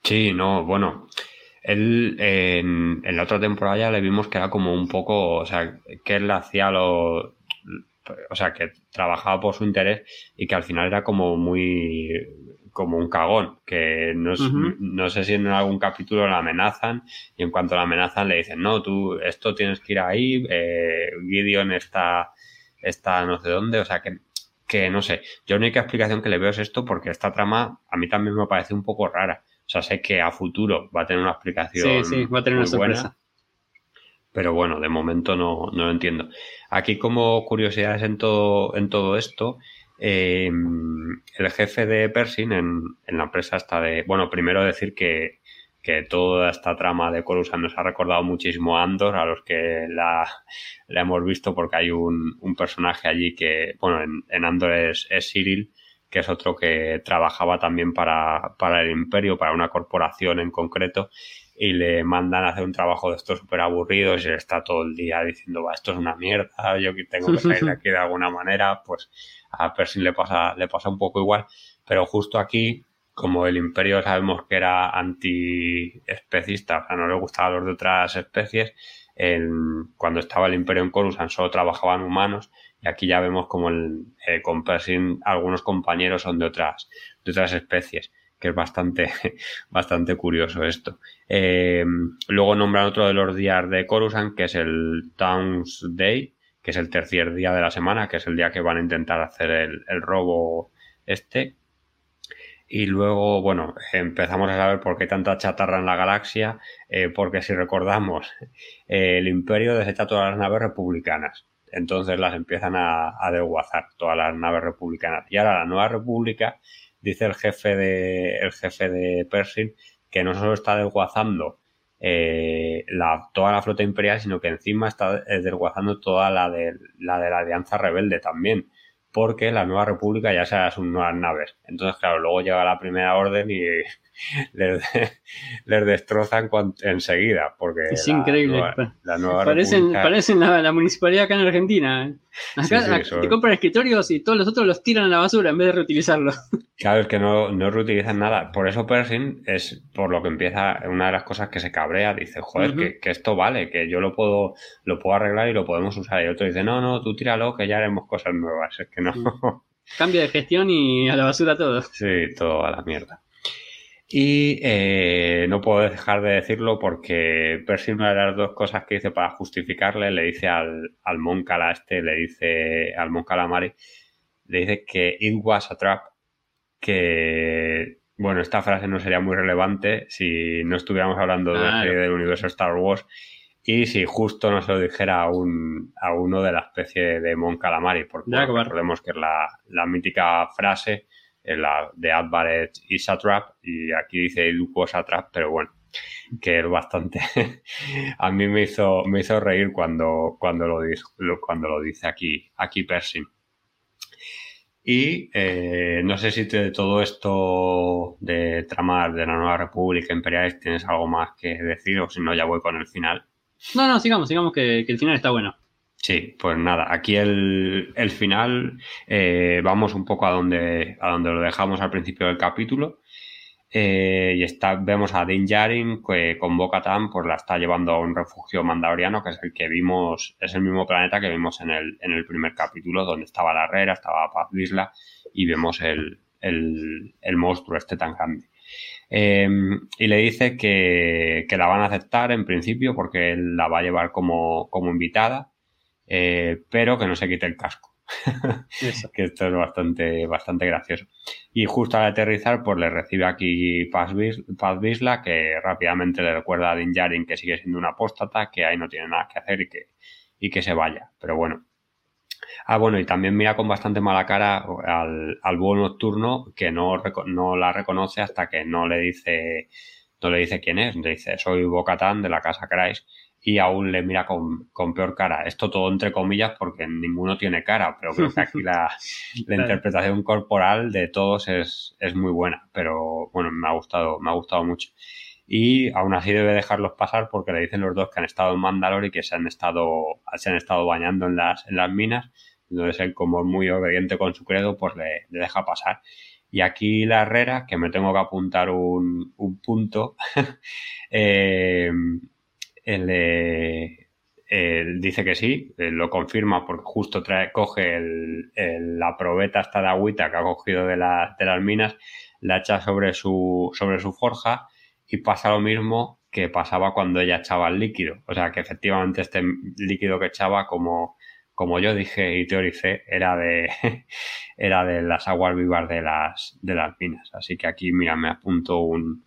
Sí, no, bueno. Él en, la otra temporada ya le vimos que era como un poco, o sea, que él hacía lo. O sea, que trabajaba por su interés y que al final era como muy. como un cagón. Que no, no sé si en algún capítulo la amenazan y en cuanto la amenazan le dicen, no, tú, esto tienes que ir ahí, eh, Gideon está está no sé dónde, o sea que, que no sé, yo la única explicación que le veo es esto porque esta trama a mí también me parece un poco rara. O sea, sé que a futuro va a tener una explicación. Sí, sí, va a tener una sorpresa. pero bueno, de momento no, no, lo entiendo. Aquí, como curiosidades en todo, en todo esto, em, el jefe de Pershing en, en, la empresa está de. Bueno, primero decir que, que toda esta trama de Coruscant nos ha recordado muchísimo a Andor, a los que la, hemos visto, porque hay un, un personaje allí que, bueno, en, Andor es, es, Cyril, que es otro que trabajaba también para, para el Imperio, para una corporación en concreto, y le mandan a hacer un trabajo de estos súper aburridos y está todo el día diciendo, va, esto es una mierda, yo tengo que salir aquí de alguna manera, pues a Percy le pasa, le pasa un poco igual, pero justo aquí como el imperio sabemos que era anti-especista, o sea, no le gustaban los de otras especies, cuando estaba el imperio en Coruscant solo trabajaban humanos y aquí ya vemos como el, eh, algunos compañeros son de otras, de otras especies que es bastante, bastante curioso esto. Eh, luego nombran otro de los días de Coruscant, que es el Towns Day, que es el tercer día de la semana, que es el día que van a intentar hacer el robo este. Y luego, bueno, empezamos a saber por qué tanta chatarra en la galaxia, eh, porque si recordamos, eh, el imperio desecha todas las naves republicanas. Entonces las empiezan a, desguazar, todas las naves republicanas. Y ahora la nueva república, dice el jefe de, el jefe de Pershing, que no solo está desguazando eh, la, toda la flota imperial, sino que encima está desguazando toda la de la, de la Alianza Rebelde también porque la nueva república ya sea sus nuevas naves. Entonces, claro, luego llega la primera orden y les, les destrozan enseguida. Porque es increíble. La nueva parecen, parecen la, municipalidad acá en Argentina. ¿eh? Acá, te compran escritorios y todos los otros los tiran a la basura en vez de reutilizarlos. Claro, es que no, no reutilizan nada. Por eso Pershing es por lo que empieza una de las cosas que se cabrea. Dice, joder, que, que, esto vale, que yo lo puedo, lo puedo arreglar y lo podemos usar. Y otro dice, no, no, tú tíralo, que ya haremos cosas nuevas. Es que no. Cambio de gestión y a la basura todo. Sí, todo a la mierda. Y eh, no puedo dejar de decirlo porque Percy, una de las dos cosas que dice para justificarle, le dice al, al Moncala este, le dice al Moncala Mari, le dice que it was a trap, que, bueno, esta frase no sería muy relevante si no estuviéramos hablando de del universo Star Wars y si justo no se lo dijera a, un, a uno de la especie de Mon Calamari, porque recordemos que es la, la mítica frase la de Advaret y Satrap, y aquí dice Educo Satrap, pero bueno, que es bastante. a mí me hizo, me hizo reír cuando, cuando, lo, dice, cuando lo dice aquí, aquí Pershing. Y eh, no sé si de todo esto de tramar de la nueva República Imperial tienes algo más que decir o si no ya voy con el final. No, no, sigamos, sigamos que, que el final está bueno. Sí, pues nada, aquí el, el final eh, vamos un poco a donde, a donde lo dejamos al principio del capítulo. Eh, y está, vemos a Din Djarin que con bo pues la está llevando a un refugio mandaloriano que es el que vimos, es el mismo planeta que vimos en el, en el primer capítulo donde estaba la herrera, estaba Paz Vizla y vemos el, el, el monstruo este tan grande. Eh, y le dice que, que, la van a aceptar en principio porque él la va a llevar como, como invitada eh, pero que no se quite el casco. que esto es bastante, bastante gracioso. Y justo al aterrizar, pues le recibe aquí Paz, Vizla, que rápidamente le recuerda a Din Djarin que sigue siendo una apóstata, que ahí no tiene nada que hacer y que, y que se vaya. Pero bueno. Ah, bueno, y también mira con bastante mala cara al, al búho nocturno, que no, no la reconoce hasta que no le dice, no le dice quién es. Le dice, soy Bocatán de la casa Christ y aún le mira con, con, peor cara. Esto todo entre comillas porque ninguno tiene cara, pero creo que aquí la, la interpretación corporal de todos es, es, muy buena. Pero bueno, me ha gustado, me ha gustado mucho. Y aún así debe dejarlos pasar porque le dicen los dos que han estado en Mandalore y que se han estado, se han estado bañando en las, en las minas. Entonces él, como es muy obediente con su credo, pues le, le deja pasar. Y aquí la Herrera, que me tengo que apuntar un, un punto, eh, él, dice que sí, lo confirma porque justo trae, coge la probeta hasta de agüita que ha cogido de, de las minas, la echa sobre su, sobre su forja y pasa lo mismo que pasaba cuando ella echaba el líquido. O sea que efectivamente este líquido que echaba, como, como yo dije y teoricé, era de, era de las aguas vivas de las, de las minas. Así que aquí, mira, me apunto un,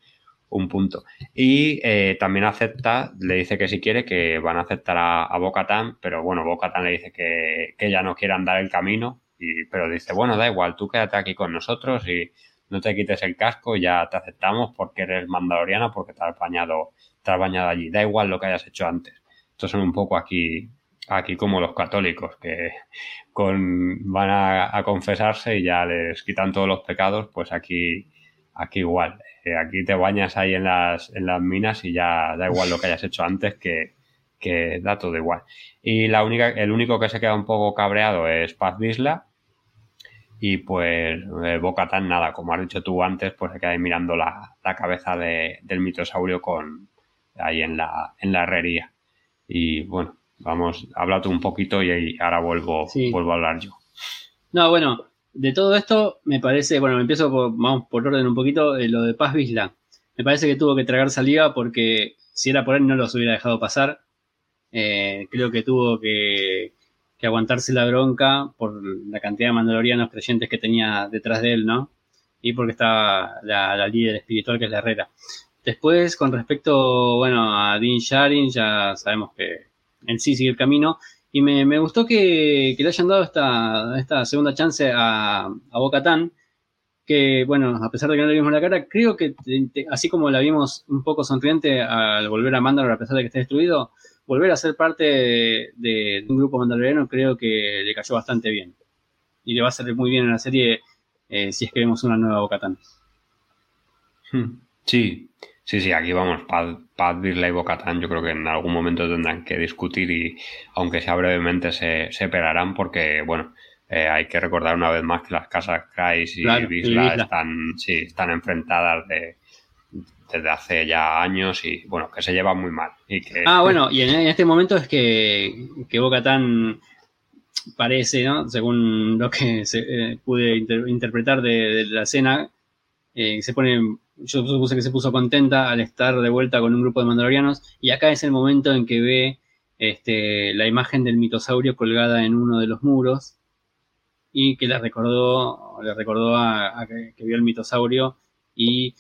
un punto. Y eh, también acepta, le dice que si quiere, que van a aceptar a, a Bocatán, pero bueno, Bocatán le dice que, que ella no quiere andar el camino, y, pero dice, bueno, da igual, tú quédate aquí con nosotros y no te quites el casco, ya te aceptamos porque eres mandaloriana, porque te has bañado, te has bañado allí, da igual lo que hayas hecho antes. Estos son un poco aquí, aquí como los católicos, que con, van a, a confesarse y ya les quitan todos los pecados, pues aquí, aquí igual aquí te bañas ahí en las, en las minas y ya da igual lo que hayas hecho antes, que, que da todo igual. Y la única, el único que se queda un poco cabreado es Paz Disla. Y pues eh, Boca Tan nada, como has dicho tú antes, pues se queda ahí mirando la, la cabeza de, del mitosaurio con ahí en la, en la herrería. Y bueno, vamos, habla tú un poquito y ahora vuelvo, vuelvo a hablar yo. No, bueno, de todo esto, me parece, bueno, me empiezo por, vamos por orden un poquito, eh, lo de Paz Vizla. Me parece que tuvo que tragar saliva porque si era por él no los hubiera dejado pasar. Eh, creo que tuvo que, aguantarse la bronca por la cantidad de mandalorianos creyentes que tenía detrás de él, ¿no? Y porque estaba la, la líder espiritual que es la Herrera. Después, con respecto, bueno, a Dean Sharin, ya sabemos que en sí sigue el camino. Y me, gustó que, le hayan dado esta, segunda chance a, a Boca que bueno, a pesar de que no le vimos la cara, creo que así como la vimos un poco sonriente al volver a Mandalore a pesar de que esté destruido, volver a ser parte de, un grupo mandaloriano creo que le cayó bastante bien. Y le va a salir muy bien en la serie eh, si es que vemos una nueva Boca hmm. Sí, Sí, sí, aquí vamos, Paz, Paz y Bocatán yo creo que en algún momento tendrán que discutir y aunque sea brevemente se separarán porque, bueno, eh, hay que recordar una vez más que las casas Kreis y Visla están, sí, están enfrentadas de, desde hace ya años y, bueno, que se llevan muy mal. Y que... Ah, bueno, y en, este momento es que, que Bocatán parece, ¿no? Según lo que se, eh, pude interpretar de, la escena, eh, se pone yo supuse que se puso contenta al estar de vuelta con un grupo de mandalorianos y acá es el momento en que ve este, la imagen del mitosaurio colgada en uno de los muros y que le recordó, le recordó a, que, vio el mitosaurio y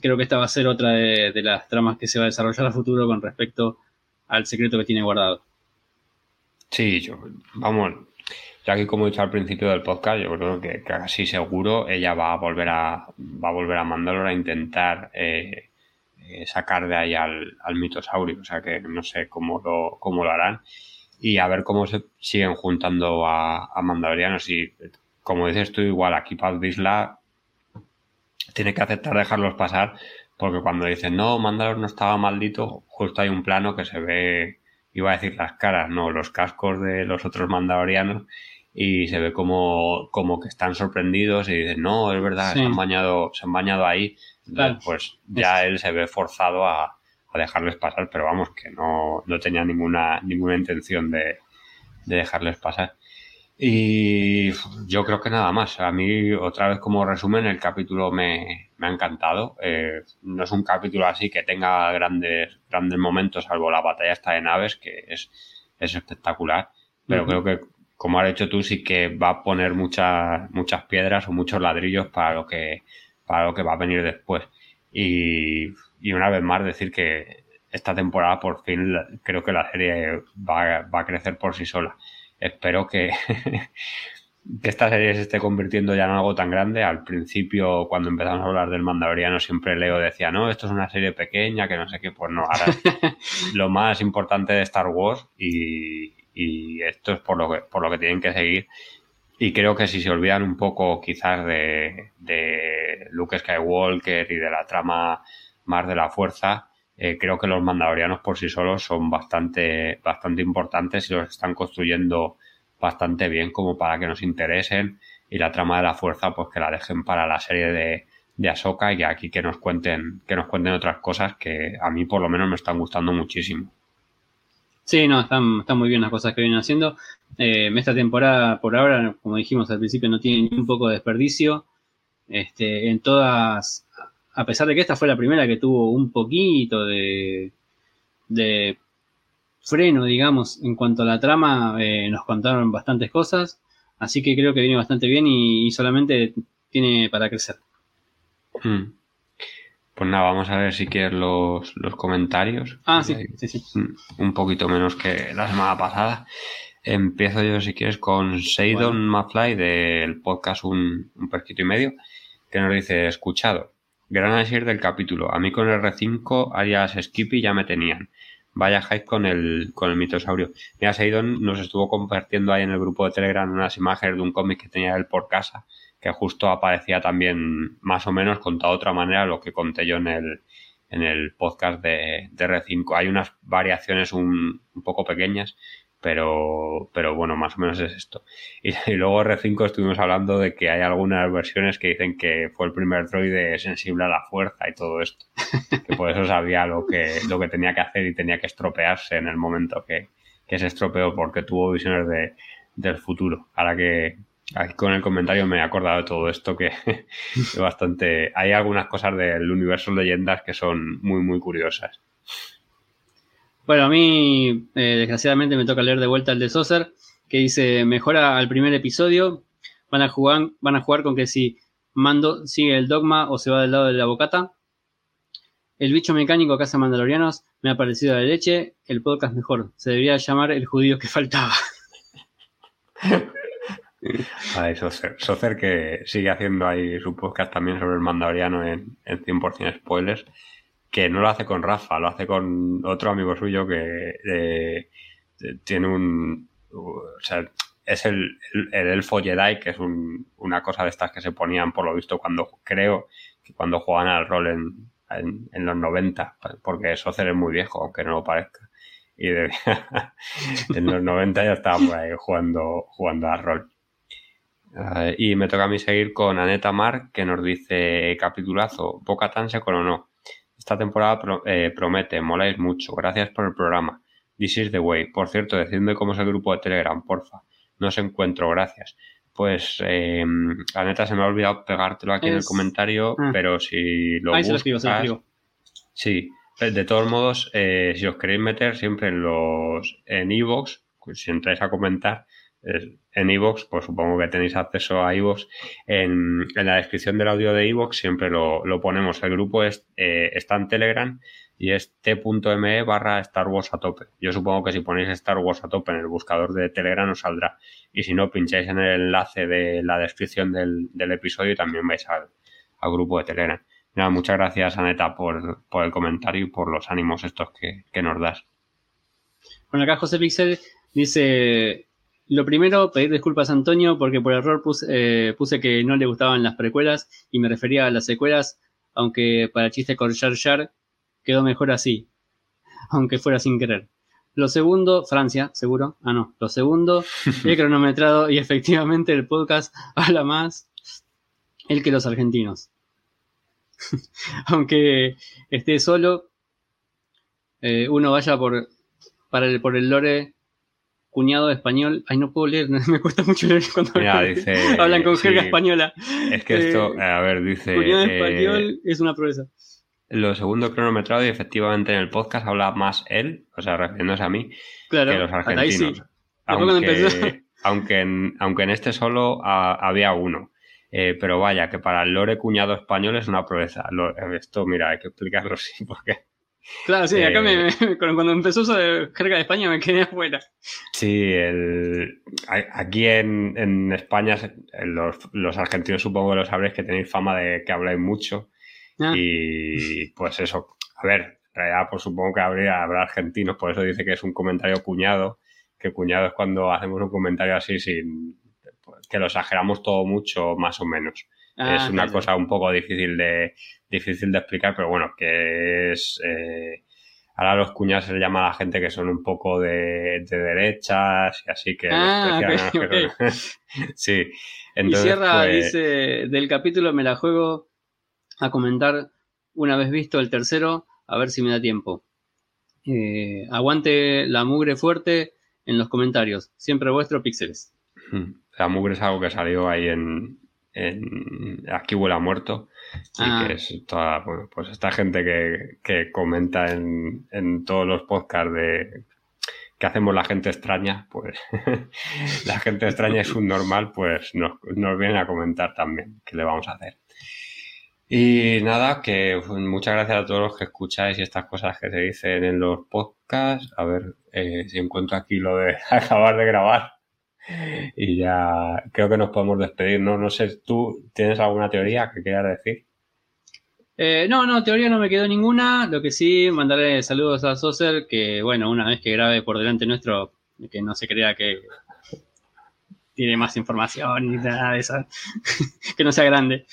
creo que esta va a ser otra de, de, las tramas que se va a desarrollar a futuro con respecto al secreto que tiene guardado. Sí, yo, vamos, ya que como he dicho al principio del podcast, yo creo que, casi seguro ella va a volver a va a volver a Mandalore a intentar eh, eh, sacar de ahí al, mitosaurio. O sea que no sé cómo lo, cómo lo harán. Y a ver cómo se siguen juntando a, a mandalorianos. Y como dices tú, igual aquí Paz Disla tiene que aceptar dejarlos pasar. Porque cuando dicen no, Mandalore no estaba maldito, justo hay un plano que se ve, iba a decir las caras, no, los cascos de los otros mandalorianos y se ve como, como que están sorprendidos y dicen, no, es verdad, se, han bañado, se han bañado ahí. pues ya él se ve forzado a, a, dejarles pasar, pero vamos, que no, no tenía ninguna, ninguna intención de, de dejarles pasar. Y yo creo que nada más. A mí, otra vez como resumen, el capítulo me, me ha encantado. Eh, no es un capítulo así que tenga grandes, grandes momentos, salvo la batalla esta de naves, que es, es espectacular. Pero creo que como has hecho tú, sí que va a poner muchas, muchas piedras o muchos ladrillos para lo que, para lo que va a venir después. Y, y una vez más decir que esta temporada por fin creo que la serie va, va a crecer por sí sola. Espero que, que esta serie se esté convirtiendo ya en algo tan grande. Al principio, cuando empezamos a hablar del Mandaloriano, siempre Leo decía, no, esto es una serie pequeña, que no sé qué, pues no, ahora es lo más importante de Star Wars y, y esto es por lo que, por lo que tienen que seguir. Y creo que si se olvidan un poco quizás de, de Luke Skywalker y de la trama más de la fuerza, eh, creo que los mandalorianos por sí solos son bastante, bastante importantes y los están construyendo bastante bien como para que nos interesen y la trama de la fuerza pues que la dejen para la serie de, de Ahsoka y aquí que nos cuenten, que nos cuenten otras cosas que a mí por lo menos me están gustando muchísimo. Sí, no, están, muy bien las cosas que vienen haciendo. Eh, esta temporada, por ahora, como dijimos al principio, no tiene ni un poco de desperdicio. Este, en todas, a pesar de que esta fue la primera que tuvo un poquito de, freno, digamos, en cuanto a la trama, eh, nos contaron bastantes cosas. Así que creo que viene bastante bien y, solamente tiene para crecer. Hmm. Pues nada, vamos a ver si quieres los, los comentarios. Ah, sí, sí, sí. Un poquito menos que la semana pasada. Empiezo yo, si quieres, con Seidon Mafly del podcast un, un Perquito y Medio, que nos dice, escuchado, gran análisis del capítulo. A mí con el R5, alias Skippy, ya me tenían. Vaya hype con el, con el mitosaurio. Mira, Seidon nos estuvo compartiendo ahí en el grupo de Telegram unas imágenes de un cómic que tenía él por casa, que justo aparecía también más o menos contado de otra manera lo que conté yo en el, en el podcast de, de R5. Hay unas variaciones un, poco pequeñas, pero, pero bueno, más o menos es esto. Y, luego R5 estuvimos hablando de que hay algunas versiones que dicen que fue el primer droide sensible a la fuerza y todo esto, que por eso sabía lo que, lo que tenía que hacer y tenía que estropearse en el momento que, que se estropeó porque tuvo visiones de, del futuro. Ahora que aquí con el comentario me he acordado de todo esto que es bastante... Hay algunas cosas del universo leyendas que son muy, muy curiosas. Bueno, a mí, eh, desgraciadamente, me toca leer de vuelta el de Saucer, que dice: mejora al primer episodio. Van a jugar, van a jugar con que si Mando sigue el dogma o se va del lado de la bocata. El bicho mecánico que hace Mandalorianos me ha parecido de leche. El podcast mejor. Se debería llamar El judío que faltaba. Ay, Socer. Socer que sigue haciendo ahí su podcast también sobre el Mandaloriano en, en 100% spoilers que no lo hace con Rafa, lo hace con otro amigo suyo que eh, tiene un... O sea, es el, el, elfo Jedi, que es un, una cosa de estas que se ponían, por lo visto, cuando creo que cuando juegan al rol en, en, los 90, porque Socer es muy viejo, aunque no lo parezca. Y en los 90 ya estaba por ahí jugando, jugando al rol. Uh, y me toca a mí seguir con Aneta Mar, que nos dice capitulazo, Boca Tan se coronó. Esta temporada pro, eh, promete, moláis mucho. Gracias por el programa. This is the way. Por cierto, decidme cómo es el grupo de Telegram, porfa. No os encuentro, gracias. Pues, eh, la neta, se me ha olvidado pegártelo aquí es... en el comentario, ah. pero si lo Ahí buscas... Se lo escribo, se lo escribo. Sí, de todos modos, eh, si os queréis meter siempre en los en iVoox, pues si entráis a comentar, en iVoox, pues supongo que tenéis acceso a iVoox. En, en, la descripción del audio de iVoox siempre lo, lo, ponemos. El grupo es, eh, está en Telegram y es t.me barra Star Wars a tope. Yo supongo que si ponéis Star Wars a tope en el buscador de Telegram os saldrá. Y si no, pincháis en el enlace de la descripción del, del episodio y también vais al, al grupo de Telegram. Nada, muchas gracias, Aneta, por, por el comentario y por los ánimos estos que, que nos das. Bueno, acá José Pixel dice lo primero, pedir disculpas a Antonio porque por error puse, eh, puse, que no le gustaban las precuelas y me refería a las secuelas, aunque para chiste con Jar Jar quedó mejor así, aunque fuera sin querer. Lo segundo, Francia, seguro. Ah, no. Lo segundo, he cronometrado y efectivamente el podcast habla más el que los argentinos. aunque esté solo, eh, uno vaya por, para el, por el lore cuñado español. Ay, no puedo leer, me cuesta mucho leer cuando dice, hablan con jerga sí, española. Es que esto, eh, a ver, dice. Cuñado eh, español es una proeza. Lo segundo cronometrado y efectivamente en el podcast habla más él, o sea, refiriéndose a mí, claro, que los argentinos. Sí. Aunque, aunque, en, aunque en este solo a, había uno. Eh, pero vaya, que para el lore cuñado español es una proeza. Lo, esto, mira, hay que explicarlo sí, porque Claro, sí, acá eh, me, cuando empezó eso de jerga de España me quedé afuera. Sí, el, aquí en, en España los, los, argentinos supongo que lo sabréis que tenéis fama de que habláis mucho. Ah. Y pues eso, a ver, en realidad pues supongo que habría, habrá argentinos, por eso dice que es un comentario cuñado, que cuñado es cuando hacemos un comentario así sin que lo exageramos todo mucho, más o menos. Ah, es una cosa un poco difícil de, difícil de explicar, pero bueno, que es... Eh, ahora los cuñados se le llama a la gente que son un poco de, de derechas y así que... Ah, okay, okay. sí. Entonces, y Sierra pues... dice, del capítulo me la juego a comentar una vez visto el tercero, a ver si me da tiempo. Eh, aguante la mugre fuerte en los comentarios. Siempre vuestro píxeles. La mugre es algo que salió ahí en, en Aquí huele a muerto. Ah. Y que es toda, bueno, pues esta gente que, que comenta en, en, todos los podcasts de que hacemos la gente extraña, pues la gente extraña es un normal, pues nos, nos viene a comentar también qué le vamos a hacer. Y nada, que muchas gracias a todos los que escucháis y estas cosas que se dicen en los podcasts. A ver eh, si encuentro aquí lo de acabar de grabar. Y ya creo que nos podemos despedir. No, no sé, ¿tú tienes alguna teoría que quieras decir? Eh, no, no, teoría no me quedó ninguna. Lo que sí, mandarle saludos a Soser, que bueno, una vez que grabe por delante nuestro, que no se crea que tiene más información ni nada de eso, que no sea grande.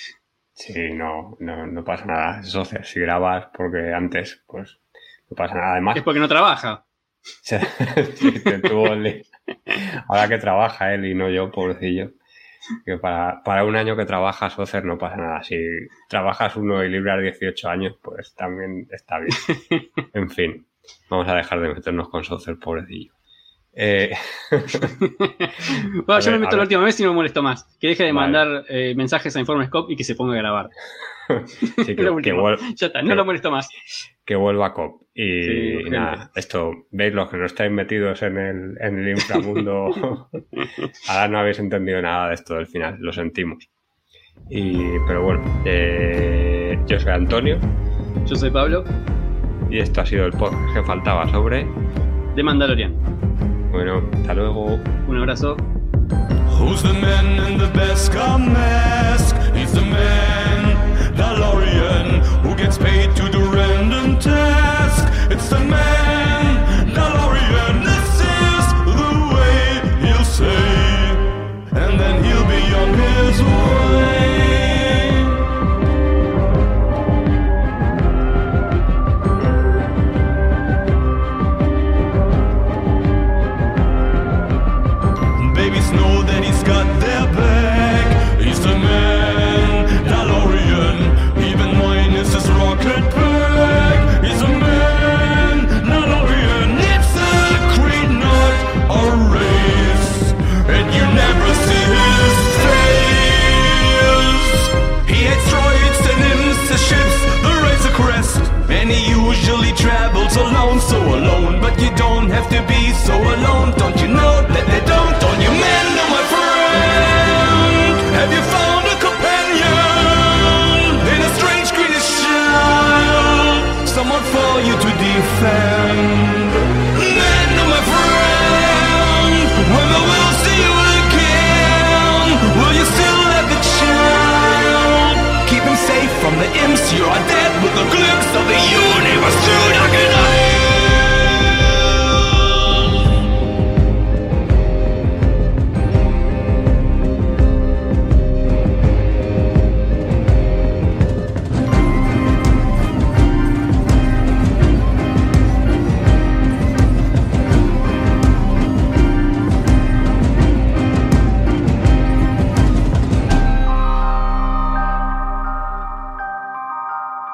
Sí, no, no, no pasa nada. Socer, si grabas porque antes, pues no pasa nada. Además, es porque no trabaja. Ahora que trabaja él y no yo, pobrecillo que para, para, un año que trabajas Socer no pasa nada. Si trabajas uno y libras 18 años, pues también está bien. En fin, vamos a dejar de meternos con Socer, pobrecillo. Eh... bueno, yo me meto la última vez y no me molesto más. Que deje de mandar eh, mensajes a Informescope y que se ponga a grabar. sí, que, vuelva, ya está, no lo molesto más. Que vuelva a COP. Y, nada, esto, veis los que no estáis metidos en el, en el inframundo, ahora no habéis entendido nada de esto del final, lo sentimos. Y, pero bueno, eh, yo soy Antonio. Yo soy Pablo. Y esto ha sido el podcast que faltaba sobre... The Mandalorian. Bueno, hasta luego. Un abrazo. Who's the man in the best?